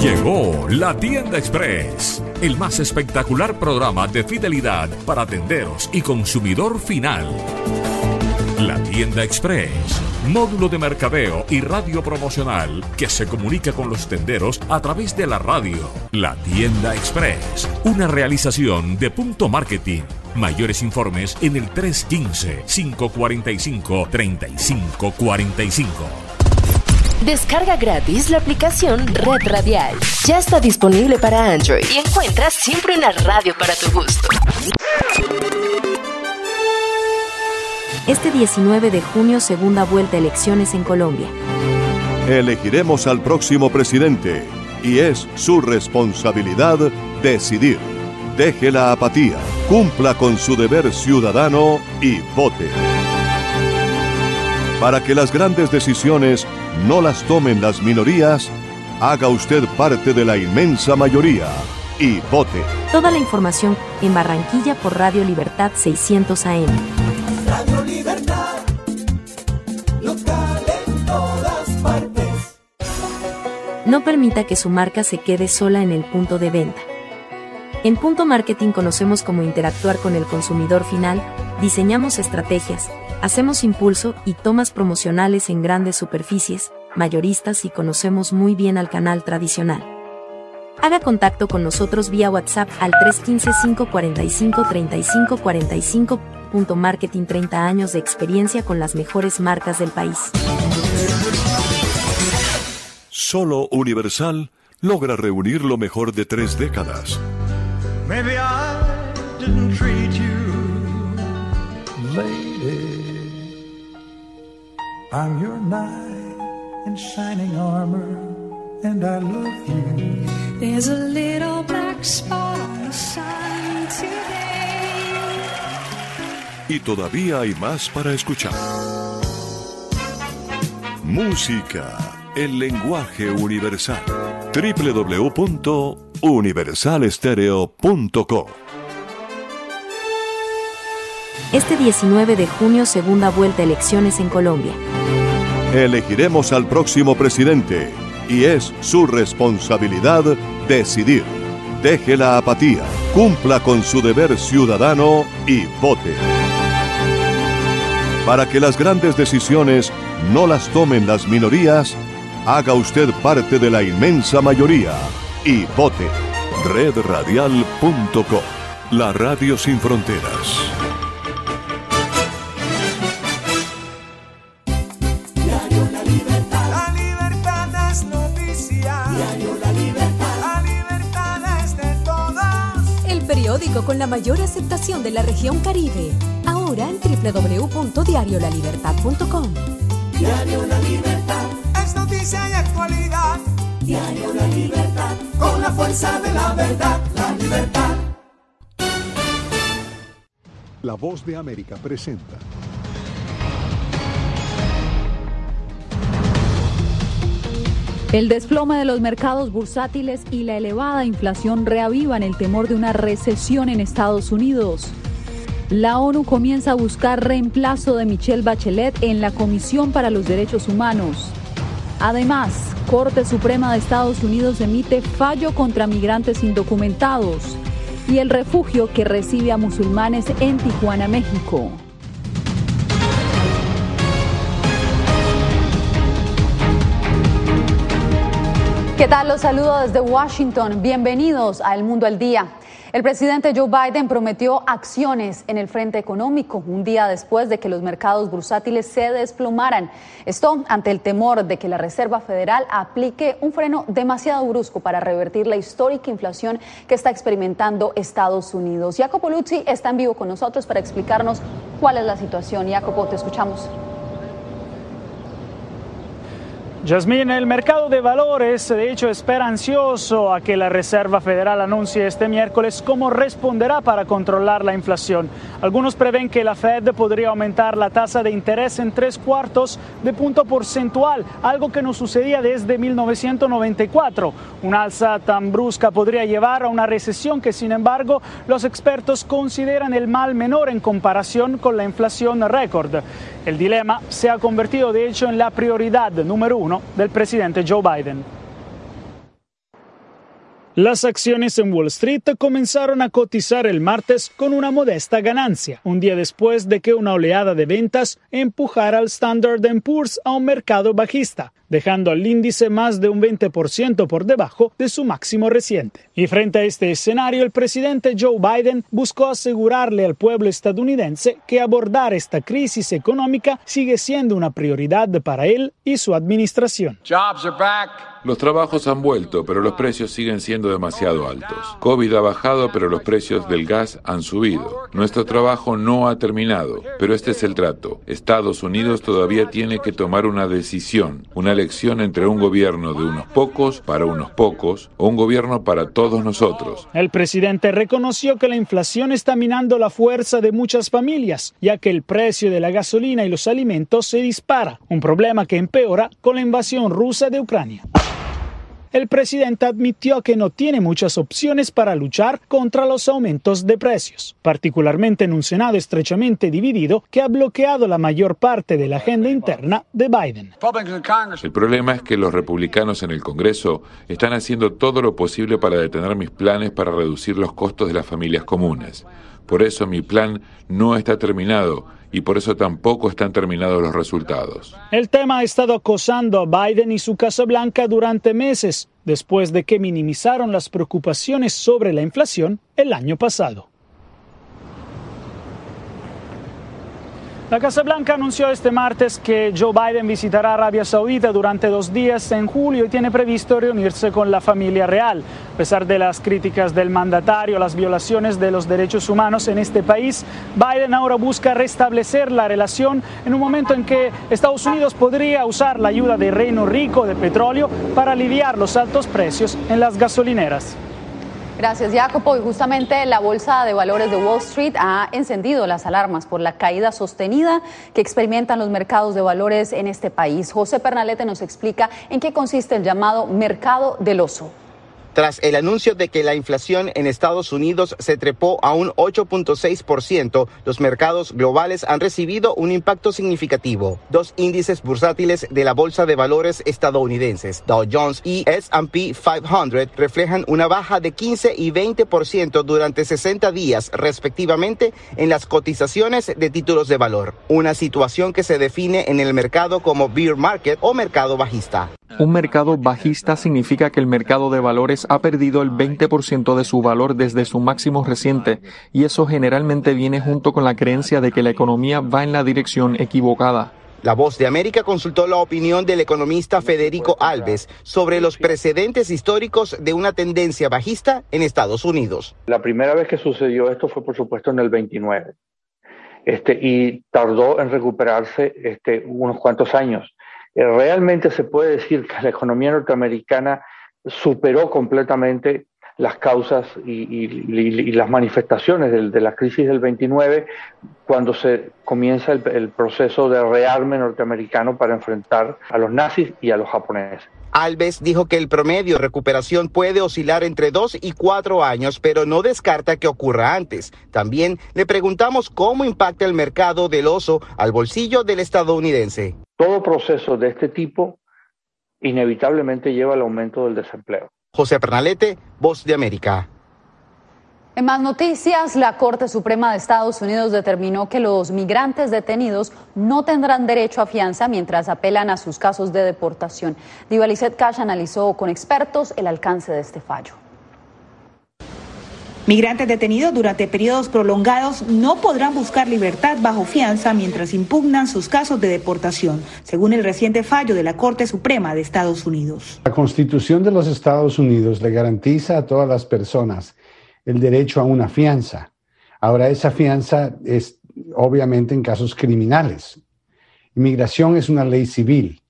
Llegó la Tienda Express, el más espectacular programa de fidelidad para tenderos y consumidor final. La Tienda Express, módulo de mercadeo y radio promocional que se comunica con los tenderos a través de la radio. La Tienda Express, una realización de Punto Marketing. Mayores informes en el 315-545-3545. Descarga gratis la aplicación Red Radial. Ya está disponible para Android y encuentras siempre una radio para tu gusto. Este 19 de junio, segunda vuelta elecciones en Colombia. Elegiremos al próximo presidente y es su responsabilidad decidir. Deje la apatía, cumpla con su deber ciudadano y vote. Para que las grandes decisiones no las tomen las minorías, haga usted parte de la inmensa mayoría y vote. Toda la información en Barranquilla por Radio Libertad 600 AM. No permita que su marca se quede sola en el punto de venta. En Punto Marketing conocemos cómo interactuar con el consumidor final, diseñamos estrategias, hacemos impulso y tomas promocionales en grandes superficies, mayoristas y conocemos muy bien al canal tradicional. Haga contacto con nosotros vía WhatsApp al 315-545-3545. Punto Marketing 30 años de experiencia con las mejores marcas del país. Solo Universal logra reunir lo mejor de tres décadas. Maybe I didn't treat you, lady. I'm your knight in shining armor, and I love you. There's a little black spot on the sun today. Y todavía hay más para escuchar. Música, el lenguaje universal. www.universalestereo.co Este 19 de junio, segunda vuelta elecciones en Colombia. Elegiremos al próximo presidente y es su responsabilidad decidir. Deje la apatía, cumpla con su deber ciudadano y vote. Para que las grandes decisiones no las tomen las minorías, haga usted parte de la inmensa mayoría y vote. Redradial.co La radio sin fronteras. Diario La Libertad. La libertad es noticia. Diario La Libertad. La libertad es de todos. El periódico con la mayor aceptación de la región Caribe ahora en www.diariolalibertad.com. Diario La Libertad. Es noticia y actualidad. Diario La Libertad. Con la fuerza de la verdad, la libertad. La voz de América presenta. El desplome de los mercados bursátiles y la elevada inflación reavivan el temor de una recesión en Estados Unidos. La ONU comienza a buscar reemplazo de Michelle Bachelet en la Comisión para los Derechos Humanos. Además, Corte Suprema de Estados Unidos emite fallo contra migrantes indocumentados y el refugio que recibe a musulmanes en Tijuana, México. ¿Qué tal? Los saludo desde Washington. Bienvenidos a El Mundo al Día. El presidente Joe Biden prometió acciones en el frente económico un día después de que los mercados bursátiles se desplomaran. Esto ante el temor de que la Reserva Federal aplique un freno demasiado brusco para revertir la histórica inflación que está experimentando Estados Unidos. Jacopo Luzzi está en vivo con nosotros para explicarnos cuál es la situación. Jacopo, te escuchamos. Yasmín, el mercado de valores de hecho espera ansioso a que la Reserva Federal anuncie este miércoles cómo responderá para controlar la inflación. Algunos prevén que la Fed podría aumentar la tasa de interés en tres cuartos de punto porcentual, algo que no sucedía desde 1994. Una alza tan brusca podría llevar a una recesión que, sin embargo, los expertos consideran el mal menor en comparación con la inflación récord. El dilema se ha convertido, de hecho, en la prioridad número uno del presidente Joe Biden. Las acciones en Wall Street comenzaron a cotizar el martes con una modesta ganancia, un día después de que una oleada de ventas empujara al Standard Poor's a un mercado bajista, dejando al índice más de un 20% por debajo de su máximo reciente. Y frente a este escenario, el presidente Joe Biden buscó asegurarle al pueblo estadounidense que abordar esta crisis económica sigue siendo una prioridad para él y su administración. Los trabajos han vuelto, pero los precios siguen siendo demasiado altos. COVID ha bajado, pero los precios del gas han subido. Nuestro trabajo no ha terminado, pero este es el trato. Estados Unidos todavía tiene que tomar una decisión, una elección entre un gobierno de unos pocos para unos pocos o un gobierno para todos nosotros. El presidente reconoció que la inflación está minando la fuerza de muchas familias, ya que el precio de la gasolina y los alimentos se dispara, un problema que empeora con la invasión rusa de Ucrania el presidente admitió que no tiene muchas opciones para luchar contra los aumentos de precios, particularmente en un Senado estrechamente dividido que ha bloqueado la mayor parte de la agenda interna de Biden. El problema es que los republicanos en el Congreso están haciendo todo lo posible para detener mis planes para reducir los costos de las familias comunes. Por eso mi plan no está terminado y por eso tampoco están terminados los resultados. El tema ha estado acosando a Biden y su Casa Blanca durante meses, después de que minimizaron las preocupaciones sobre la inflación el año pasado. La Casa Blanca anunció este martes que Joe Biden visitará Arabia Saudita durante dos días en julio y tiene previsto reunirse con la familia real. A pesar de las críticas del mandatario, las violaciones de los derechos humanos en este país, Biden ahora busca restablecer la relación en un momento en que Estados Unidos podría usar la ayuda del Reino Rico de petróleo para aliviar los altos precios en las gasolineras. Gracias, Jacopo. Y justamente la Bolsa de Valores de Wall Street ha encendido las alarmas por la caída sostenida que experimentan los mercados de valores en este país. José Pernalete nos explica en qué consiste el llamado mercado del oso. Tras el anuncio de que la inflación en Estados Unidos se trepó a un 8.6%, los mercados globales han recibido un impacto significativo. Dos índices bursátiles de la Bolsa de Valores estadounidenses, Dow Jones y S&P 500, reflejan una baja de 15 y 20% durante 60 días, respectivamente, en las cotizaciones de títulos de valor. Una situación que se define en el mercado como bear market o mercado bajista. Un mercado bajista significa que el mercado de valores ha perdido el 20% de su valor desde su máximo reciente y eso generalmente viene junto con la creencia de que la economía va en la dirección equivocada. La Voz de América consultó la opinión del economista Federico Alves sobre los precedentes históricos de una tendencia bajista en Estados Unidos. La primera vez que sucedió esto fue por supuesto en el 29 este, y tardó en recuperarse este, unos cuantos años. Eh, realmente se puede decir que la economía norteamericana superó completamente las causas y, las manifestaciones de, la crisis del 29 cuando se comienza el, el, proceso de rearme norteamericano para enfrentar a los nazis y a los japoneses. Alves dijo que el promedio de recuperación puede oscilar entre dos y cuatro años, pero no descarta que ocurra antes. También le preguntamos cómo impacta el mercado del oso al bolsillo del estadounidense. Todo proceso de este tipo inevitablemente lleva al aumento del desempleo. José Pernalete, Voz de América. En más noticias, la Corte Suprema de Estados Unidos determinó que los migrantes detenidos no tendrán derecho a fianza mientras apelan a sus casos de deportación. Divalicet Cash analizó con expertos el alcance de este fallo. Migrantes detenidos durante periodos prolongados no podrán buscar libertad bajo fianza mientras impugnan sus casos de deportación, según el reciente fallo de la Corte Suprema de Estados Unidos. La Constitución de los Estados Unidos le garantiza a todas las personas el derecho a una fianza. Ahora, esa fianza es obviamente en casos criminales. Inmigración es una ley civil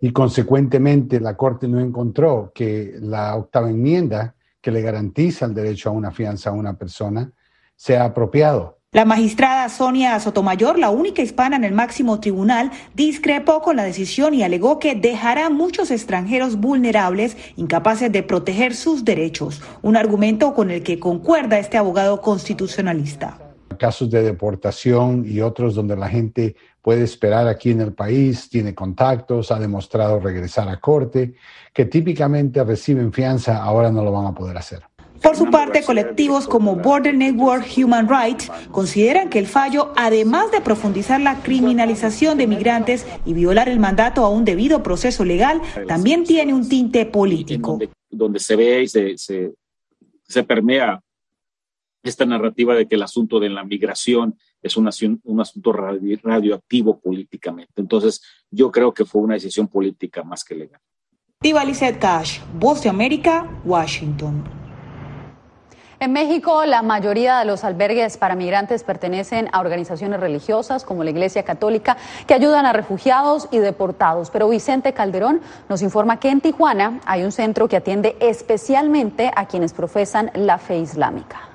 y consecuentemente la Corte no encontró que la octava enmienda que le garantiza el derecho a una fianza a una persona sea apropiado. La magistrada Sonia Sotomayor, la única hispana en el máximo tribunal, discrepó con la decisión y alegó que dejará a muchos extranjeros vulnerables incapaces de proteger sus derechos, un argumento con el que concuerda este abogado constitucionalista. Casos de deportación y otros donde la gente puede esperar aquí en el país, tiene contactos, ha demostrado regresar a corte, que típicamente reciben fianza, ahora no lo van a poder hacer. Por su parte, colectivos como Border Network Human Rights consideran que el fallo, además de profundizar la criminalización de migrantes y violar el mandato a un debido proceso legal, también tiene un tinte político. Donde, se ve y se, se, se permea esta narrativa de que el asunto de la migración es un, un asunto radio, radioactivo políticamente. Entonces, yo creo que fue una decisión política más que legal. Diva Cash, Voz de América, Washington. En México, la mayoría de los albergues para migrantes pertenecen a organizaciones religiosas como la Iglesia Católica que ayudan a refugiados y deportados. Pero Vicente Calderón nos informa que en Tijuana hay un centro que atiende especialmente a quienes profesan la fe islámica.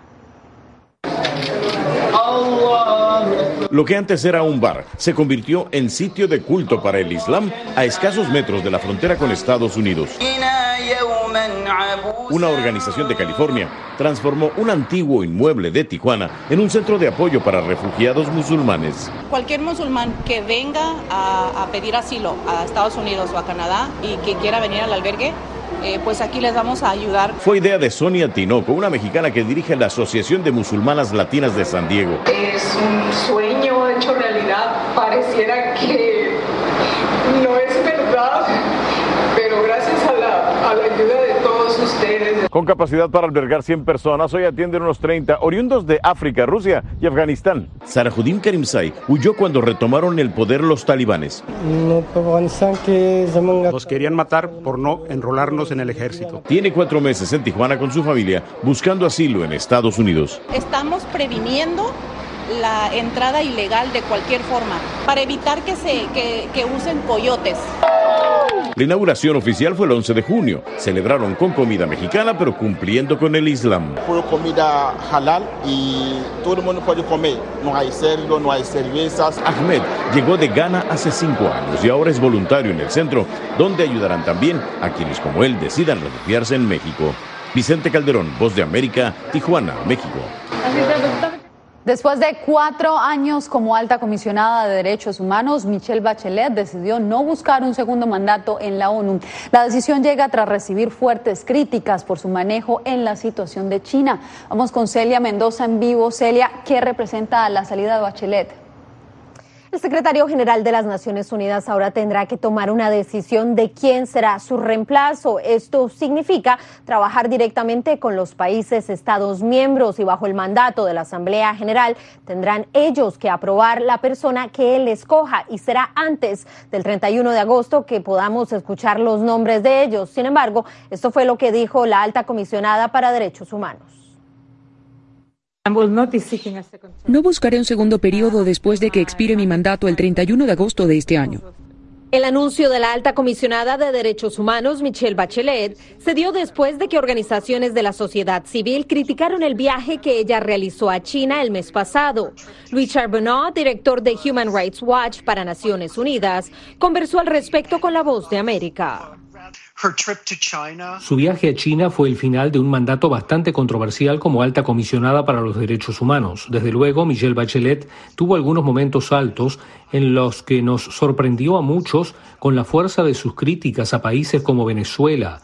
Lo que antes era un bar se convirtió en sitio de culto para el Islam a escasos metros de la frontera con Estados Unidos. Una organización de California transformó un antiguo inmueble de Tijuana en un centro de apoyo para refugiados musulmanes. Cualquier musulmán que venga a, pedir asilo a Estados Unidos o a Canadá y que quiera venir al albergue, eh, pues aquí les vamos a ayudar. Fue idea de Sonia Tinoco, una mexicana que dirige la Asociación de Musulmanas Latinas de San Diego. Es un sueño hecho realidad. Pareciera que no es verdad, pero gracias a la, a la ayuda de ustedes. Con capacidad para albergar 100 personas, hoy atienden unos 30, oriundos de África, Rusia y Afganistán. Sarajuddin Karimzai huyó cuando retomaron el poder los talibanes. Nos querían matar por no enrolarnos en el ejército. Tiene cuatro meses en Tijuana con su familia, buscando asilo en Estados Unidos. Estamos previniendo la entrada ilegal de cualquier forma para evitar que se que usen coyotes. La inauguración oficial fue el 11 de junio. Celebraron con comida mexicana, pero cumpliendo con el Islam. Puro comida halal y todo el mundo puede comer. No hay cerdo, no hay cervezas. Ahmed llegó de Ghana hace cinco años y ahora es voluntario en el centro, donde ayudarán también a quienes como él decidan refugiarse en México. Vicente Calderón, Voz de América, Tijuana, México. Después de cuatro años como alta comisionada de derechos humanos, Michelle Bachelet decidió no buscar un segundo mandato en la ONU. La decisión llega tras recibir fuertes críticas por su manejo en la situación de China. Vamos con Celia Mendoza en vivo. Celia, ¿qué representa la salida de Bachelet? El secretario general de las Naciones Unidas ahora tendrá que tomar una decisión de quién será su reemplazo. Esto significa trabajar directamente con los países Estados miembros y bajo el mandato de la Asamblea General tendrán ellos que aprobar la persona que él escoja y será antes del 31 de agosto que podamos escuchar los nombres de ellos. Sin embargo, esto fue lo que dijo la alta comisionada para derechos humanos. No buscaré un segundo periodo después de que expire mi mandato el 31 de agosto de este año. El anuncio de la alta comisionada de derechos humanos, Michelle Bachelet, se dio después de que organizaciones de la sociedad civil criticaron el viaje que ella realizó a China el mes pasado. Luis Charbonneau, director de Human Rights Watch para Naciones Unidas, conversó al respecto con la voz de América. Su viaje a China fue el final de un mandato bastante controversial como alta comisionada para los derechos humanos. Desde luego, Michelle Bachelet tuvo algunos momentos altos en los que nos sorprendió a muchos con la fuerza de sus críticas a países como Venezuela,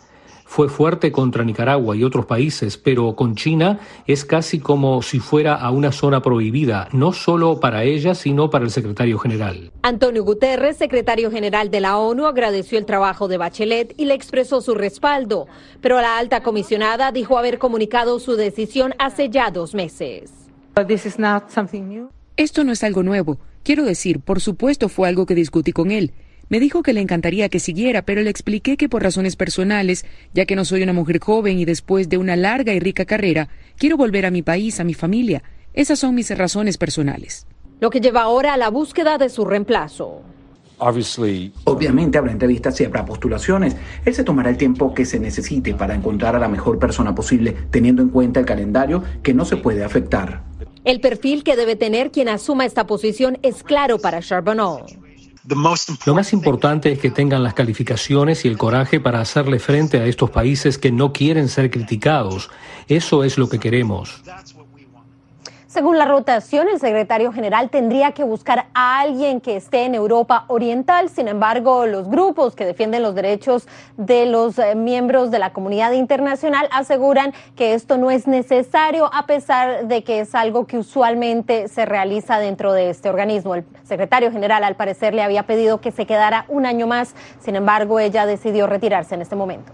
fue fuerte contra Nicaragua y otros países, pero con China es casi como si fuera a una zona prohibida, no solo para ella, sino para el secretario general. Antonio Guterres, secretario general de la ONU, agradeció el trabajo de Bachelet y le expresó su respaldo, pero la alta comisionada dijo haber comunicado su decisión hace ya dos meses. Esto no es algo nuevo. Quiero decir, por supuesto fue algo que discutí con él. Me dijo que le encantaría que siguiera, pero le expliqué que por razones personales, ya que no soy una mujer joven y después de una larga y rica carrera, quiero volver a mi país, a mi familia. Esas son mis razones personales. Lo que lleva ahora a la búsqueda de su reemplazo. Obviamente habrá entrevistas y habrá postulaciones. Él se tomará el tiempo que se necesite para encontrar a la mejor persona posible, teniendo en cuenta el calendario que no se puede afectar. El perfil que debe tener quien asuma esta posición es claro para Charbonneau. Lo más importante es que tengan las calificaciones y el coraje para hacerle frente a estos países que no quieren ser criticados. Eso es lo que queremos. Según la rotación, el secretario general tendría que buscar a alguien que esté en Europa Oriental. Sin embargo, los grupos que defienden los derechos de los eh, miembros de la comunidad internacional aseguran que esto no es necesario, a pesar de que es algo que usualmente se realiza dentro de este organismo. El secretario general, al parecer, le había pedido que se quedara un año más. Sin embargo, ella decidió retirarse en este momento.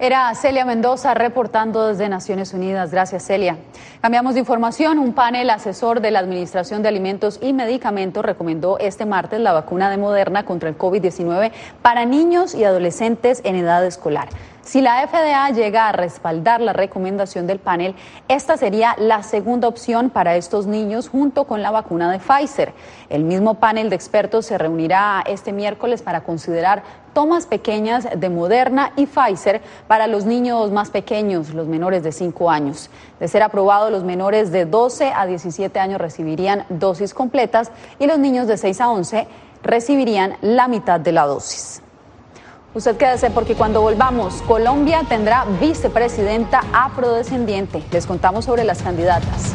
Era Celia Mendoza reportando desde Naciones Unidas. Gracias, Celia. Cambiamos de información. Un panel asesor de la Administración de Alimentos y Medicamentos recomendó este martes la vacuna de Moderna contra el COVID-19 para niños y adolescentes en edad escolar. Si la FDA llega a respaldar la recomendación del panel, esta sería la segunda opción para estos niños junto con la vacuna de Pfizer. El mismo panel de expertos se reunirá este miércoles para considerar tomas pequeñas de Moderna y Pfizer para los niños más pequeños, los menores de 5 años. De ser aprobado, los menores de 12 a 17 años recibirían dosis completas y los niños de 6 a 11 recibirían la mitad de la dosis. Usted quédese porque cuando volvamos, Colombia tendrá vicepresidenta afrodescendiente. Les contamos sobre las candidatas.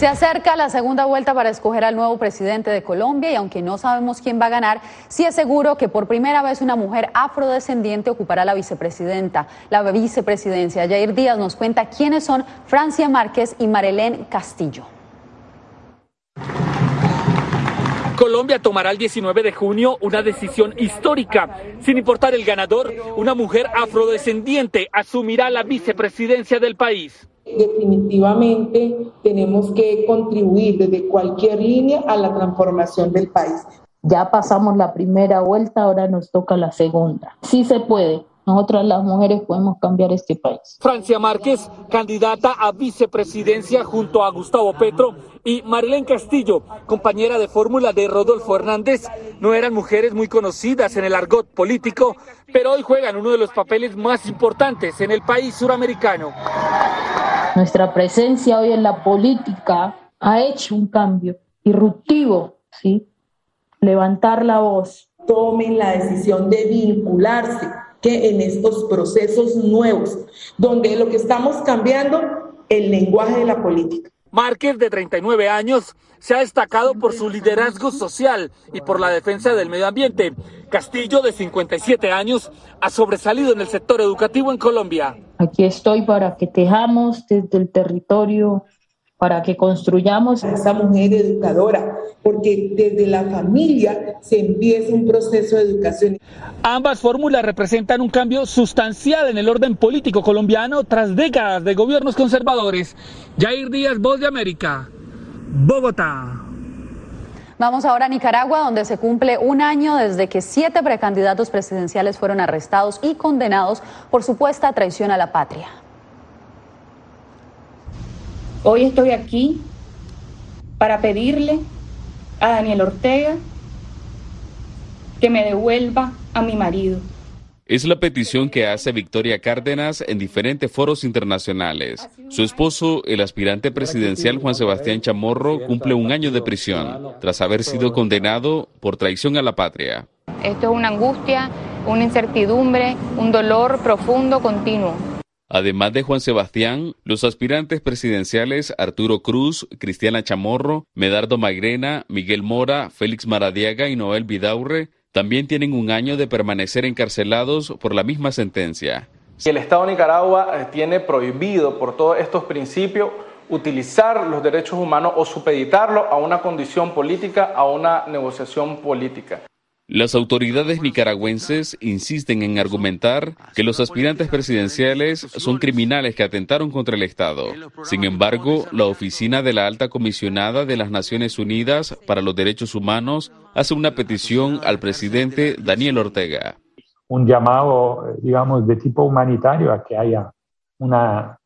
Se acerca la segunda vuelta para escoger al nuevo presidente de Colombia y aunque no sabemos quién va a ganar, sí es seguro que por primera vez una mujer afrodescendiente ocupará la vicepresidenta, la vicepresidencia. Jair Díaz nos cuenta quiénes son Francia Márquez y Marilén Castillo. Colombia tomará el 19 de junio una decisión histórica. Sin importar el ganador, una mujer afrodescendiente asumirá la vicepresidencia del país. Definitivamente tenemos que contribuir desde cualquier línea a la transformación del país. Ya pasamos la primera vuelta, ahora nos toca la segunda. Sí se puede. Nosotras las mujeres podemos cambiar este país. Francia Márquez, candidata a vicepresidencia junto a Gustavo Petro y Marilén Castillo, compañera de fórmula de Rodolfo Hernández, no eran mujeres muy conocidas en el argot político, pero hoy juegan uno de los papeles más importantes en el país suramericano. Nuestra presencia hoy en la política ha hecho un cambio irruptivo, ¿sí? Levantar la voz. Tomen la decisión de vincularse que en estos procesos nuevos, donde lo que estamos cambiando, el lenguaje de la política. Márquez, de 39 años, se ha destacado por su liderazgo social y por la defensa del medio ambiente. Castillo, de 57 años, ha sobresalido en el sector educativo en Colombia. Aquí estoy para que tejamos desde el territorio para que construyamos a esa mujer educadora, porque desde la familia se empieza un proceso de educación. Ambas fórmulas representan un cambio sustancial en el orden político colombiano tras décadas de gobiernos conservadores. Jair Díaz, Voz de América, Bogotá. Vamos ahora a Nicaragua, donde se cumple un año desde que siete precandidatos presidenciales fueron arrestados y condenados por supuesta traición a la patria. Hoy estoy aquí para pedirle a Daniel Ortega que me devuelva a mi marido. Es la petición que hace Victoria Cárdenas en diferentes foros internacionales. Su esposo, el aspirante presidencial Juan Sebastián Chamorro, cumple un año de prisión tras haber sido condenado por traición a la patria. Esto es una angustia, una incertidumbre, un dolor profundo continuo. Además de Juan Sebastián, los aspirantes presidenciales Arturo Cruz, Cristiana Chamorro, Medardo Magrena, Miguel Mora, Félix Maradiaga y Noel Vidaurre también tienen un año de permanecer encarcelados por la misma sentencia. El Estado de Nicaragua eh, tiene prohibido por todos estos principios utilizar los derechos humanos o supeditarlos a una condición política, a una negociación política. Las autoridades nicaragüenses insisten en argumentar que los aspirantes presidenciales son criminales que atentaron contra el Estado. Sin embargo, la oficina de la alta comisionada de las Naciones Unidas para los Derechos Humanos hace una petición al presidente Daniel Ortega. Un llamado, digamos, de tipo humanitario a que haya una,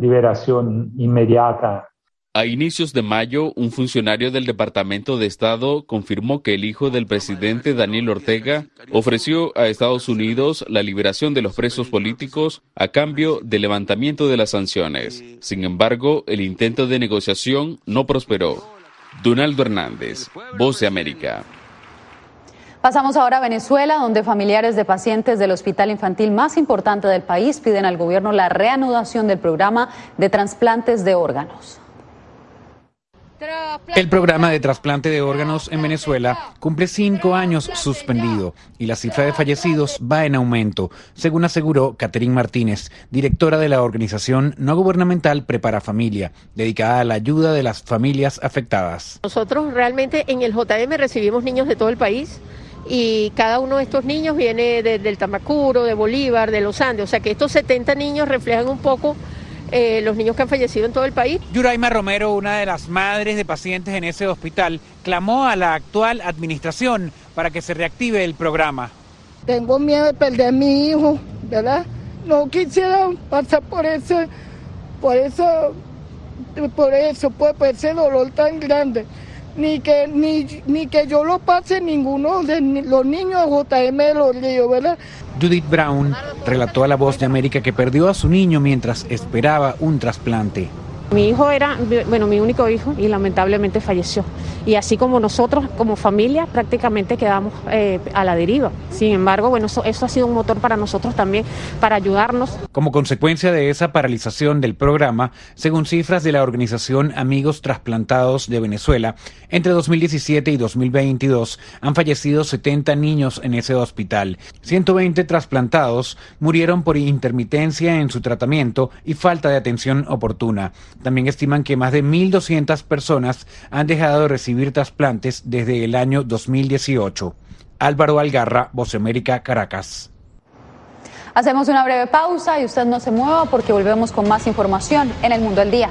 liberación inmediata a inicios de mayo, un funcionario del Departamento de Estado confirmó que el hijo del presidente Daniel Ortega ofreció a Estados Unidos la liberación de los presos políticos a cambio del levantamiento de las sanciones. Sin embargo, el intento de negociación no prosperó. Donaldo Hernández, Voz de América. Pasamos ahora a Venezuela, donde familiares de pacientes del hospital infantil más importante del país piden al gobierno la reanudación del programa de trasplantes de órganos. El programa de trasplante de órganos en Venezuela cumple cinco años suspendido y la cifra de fallecidos va en aumento, según aseguró Catherine Martínez, directora de la organización no gubernamental Prepara Familia, dedicada a la ayuda de las familias afectadas. Nosotros realmente en el JM recibimos niños de todo el país y cada uno de estos niños viene del Tamacuro, de Bolívar, de los Andes, o sea que estos 70 niños reflejan un poco eh, los niños que han fallecido en todo el país. Yuraima Romero, una de las madres de pacientes en ese hospital, clamó a la actual administración para que se reactive el programa. Tengo miedo de perder a mi hijo, ¿verdad? No quisiera pasar por ese, por eso, por eso, pues, por ese dolor tan grande ni que, ni, ni que yo lo pase ninguno de los niños de JM los ríos, ¿verdad? Judith Brown relató a La Voz de América que perdió a su niño mientras esperaba un trasplante. Mi hijo era, bueno, mi único hijo y lamentablemente falleció. Y así como nosotros, como familia, prácticamente quedamos eh, a la deriva. Sin embargo, bueno, eso, eso ha sido un motor para nosotros también, para ayudarnos. Como consecuencia de esa paralización del programa, según cifras de la organización Amigos Trasplantados de Venezuela, entre 2017 y 2022 han fallecido 70 niños en ese hospital. 120 trasplantados murieron por intermitencia en su tratamiento y falta de atención oportuna. También estiman que más de 1.200 personas han dejado de recibir trasplantes desde el año 2018. Álvaro Algarra, Voz América, Caracas. Hacemos una breve pausa y usted no se mueva porque volvemos con más información en el Mundo al Día.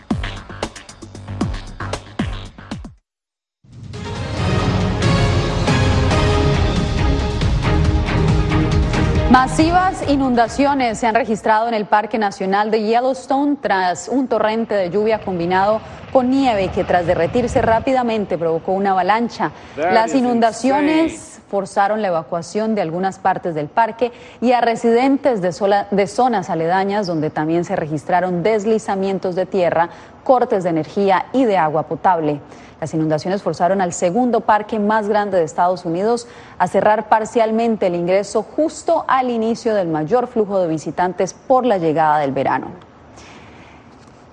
Masivas inundaciones se han registrado en el Parque Nacional de Yellowstone tras un torrente de lluvia combinado con nieve que tras derretirse rápidamente provocó una avalancha. Las inundaciones forzaron la evacuación de algunas partes del parque y a residentes de, de zonas aledañas donde también se registraron deslizamientos de tierra, cortes de energía y de agua potable. Las inundaciones forzaron al segundo parque más grande de Estados Unidos a cerrar parcialmente el ingreso justo al inicio del mayor flujo de visitantes por la llegada del verano.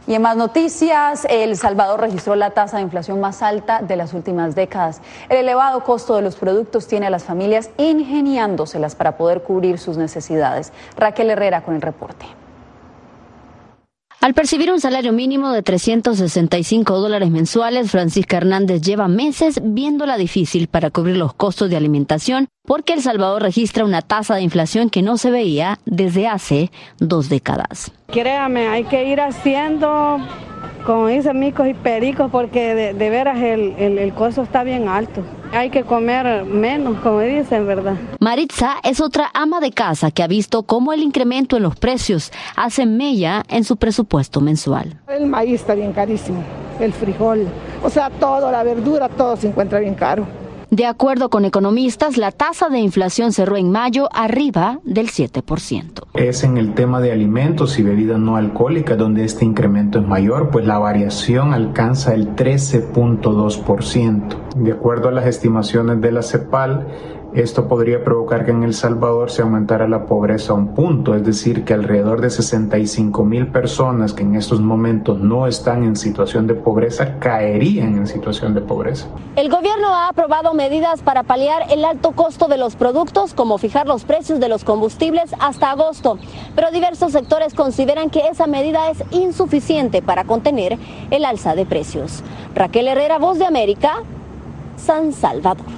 Y en más noticias, El Salvador registró la tasa de inflación más alta de las últimas décadas. El elevado costo de los productos tiene a las familias ingeniándoselas para poder cubrir sus necesidades. Raquel Herrera con el reporte. Al percibir un salario mínimo de 365 dólares mensuales, Francisca Hernández lleva meses viéndola difícil para cubrir los costos de alimentación porque El Salvador registra una tasa de inflación que no se veía desde hace dos décadas. Créame, hay que ir haciendo como dicen micos y pericos, porque de, veras el, el, costo está bien alto. Hay que comer menos, como dicen, ¿verdad? Maritza es otra ama de casa que ha visto cómo el incremento en los precios hace mella en su presupuesto mensual. El maíz está bien carísimo, el frijol, o sea, todo, la verdura, todo se encuentra bien caro. De acuerdo con economistas, la tasa de inflación cerró en mayo arriba del 7%. Es en el tema de alimentos y bebidas no alcohólicas donde este incremento es mayor, pues la variación alcanza el 13.2%. De acuerdo a las estimaciones de la CEPAL, esto podría provocar que en El Salvador se aumentara la pobreza a un punto, es decir, que alrededor de 65 mil personas que en estos momentos no están en situación de pobreza caerían en situación de pobreza. El gobierno ha aprobado medidas para paliar el alto costo de los productos, como fijar los precios de los combustibles hasta agosto, pero diversos sectores consideran que esa medida es insuficiente para contener el alza de precios. Raquel Herrera, Voz de América, San Salvador.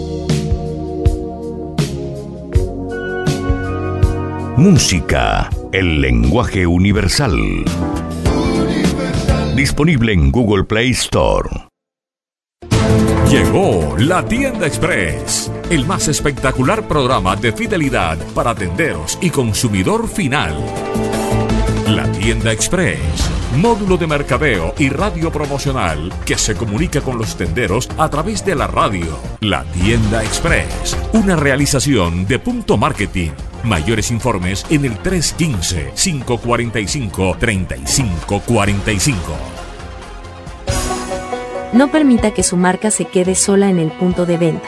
Música, el lenguaje universal. Disponible en Google Play Store. Llegó la tienda express, el más espectacular programa de fidelidad para tenderos y consumidor final. La tienda express, módulo de mercadeo y radio promocional que se comunica con los tenderos a través de la radio. La tienda express, una realización de punto marketing Mayores informes en el 315-545-3545. No permita que su marca se quede sola en el punto de venta.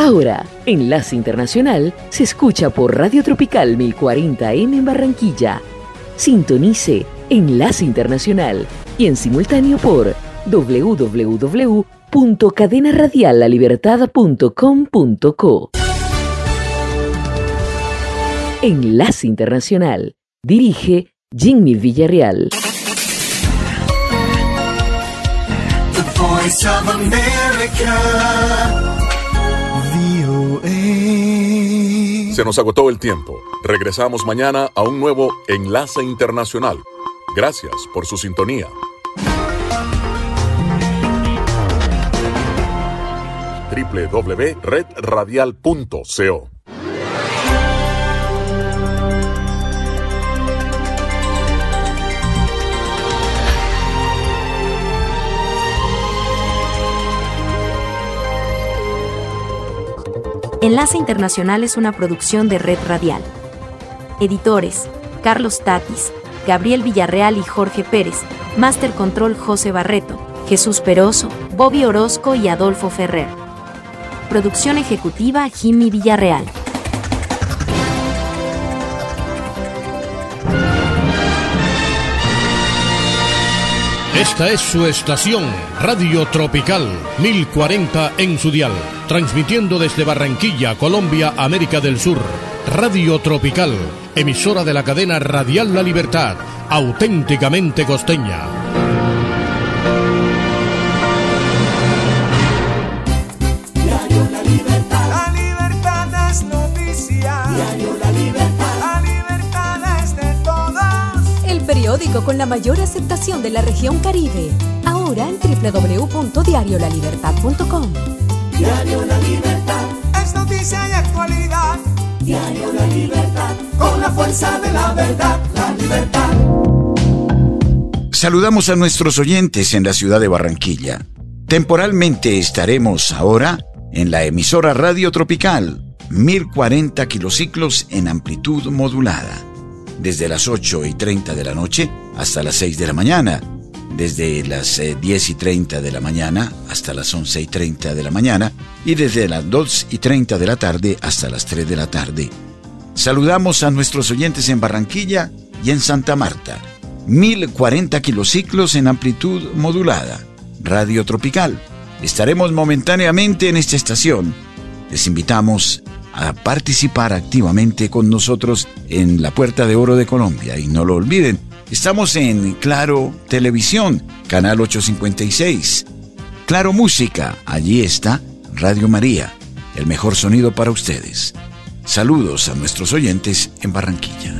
Ahora, Enlace Internacional se escucha por Radio Tropical 1040M en Barranquilla. Sintonice Enlace Internacional y en simultáneo por www.cadenaradiallalibertad.com.co. Enlace Internacional. Dirige Jimmy Villarreal. Se nos agotó el tiempo. Regresamos mañana a un nuevo Enlace Internacional. Gracias por su sintonía. www.redradial.co Enlace Internacional es una producción de Red Radial. Editores, Carlos Tatis, Gabriel Villarreal y Jorge Pérez, Master Control José Barreto, Jesús Peroso, Bobby Orozco y Adolfo Ferrer. Producción ejecutiva Jimmy Villarreal. Esta es su estación, Radio Tropical 1040 en su dial, transmitiendo desde Barranquilla, Colombia, América del Sur. Radio Tropical, emisora de la cadena Radial La Libertad, auténticamente costeña. Periódico con la mayor aceptación de la región Caribe. Ahora en www.diariolalibertad.com. Diario La Libertad es noticia y actualidad. Diario La Libertad con la fuerza de la verdad, la libertad. Saludamos a nuestros oyentes en la ciudad de Barranquilla. Temporalmente estaremos ahora en la emisora Radio Tropical, 1040 kilociclos en amplitud modulada desde las 8 y 30 de la noche hasta las 6 de la mañana, desde las 10 eh, y 30 de la mañana hasta las 11 y 30 de la mañana y desde las 2 y 30 de la tarde hasta las 3 de la tarde. Saludamos a nuestros oyentes en Barranquilla y en Santa Marta. 1040 kilociclos en amplitud modulada. Radio Tropical. Estaremos momentáneamente en esta estación. Les invitamos a participar activamente con nosotros en la Puerta de Oro de Colombia. Y no lo olviden, estamos en Claro Televisión, canal 856. Claro Música, allí está Radio María, el mejor sonido para ustedes. Saludos a nuestros oyentes en Barranquilla.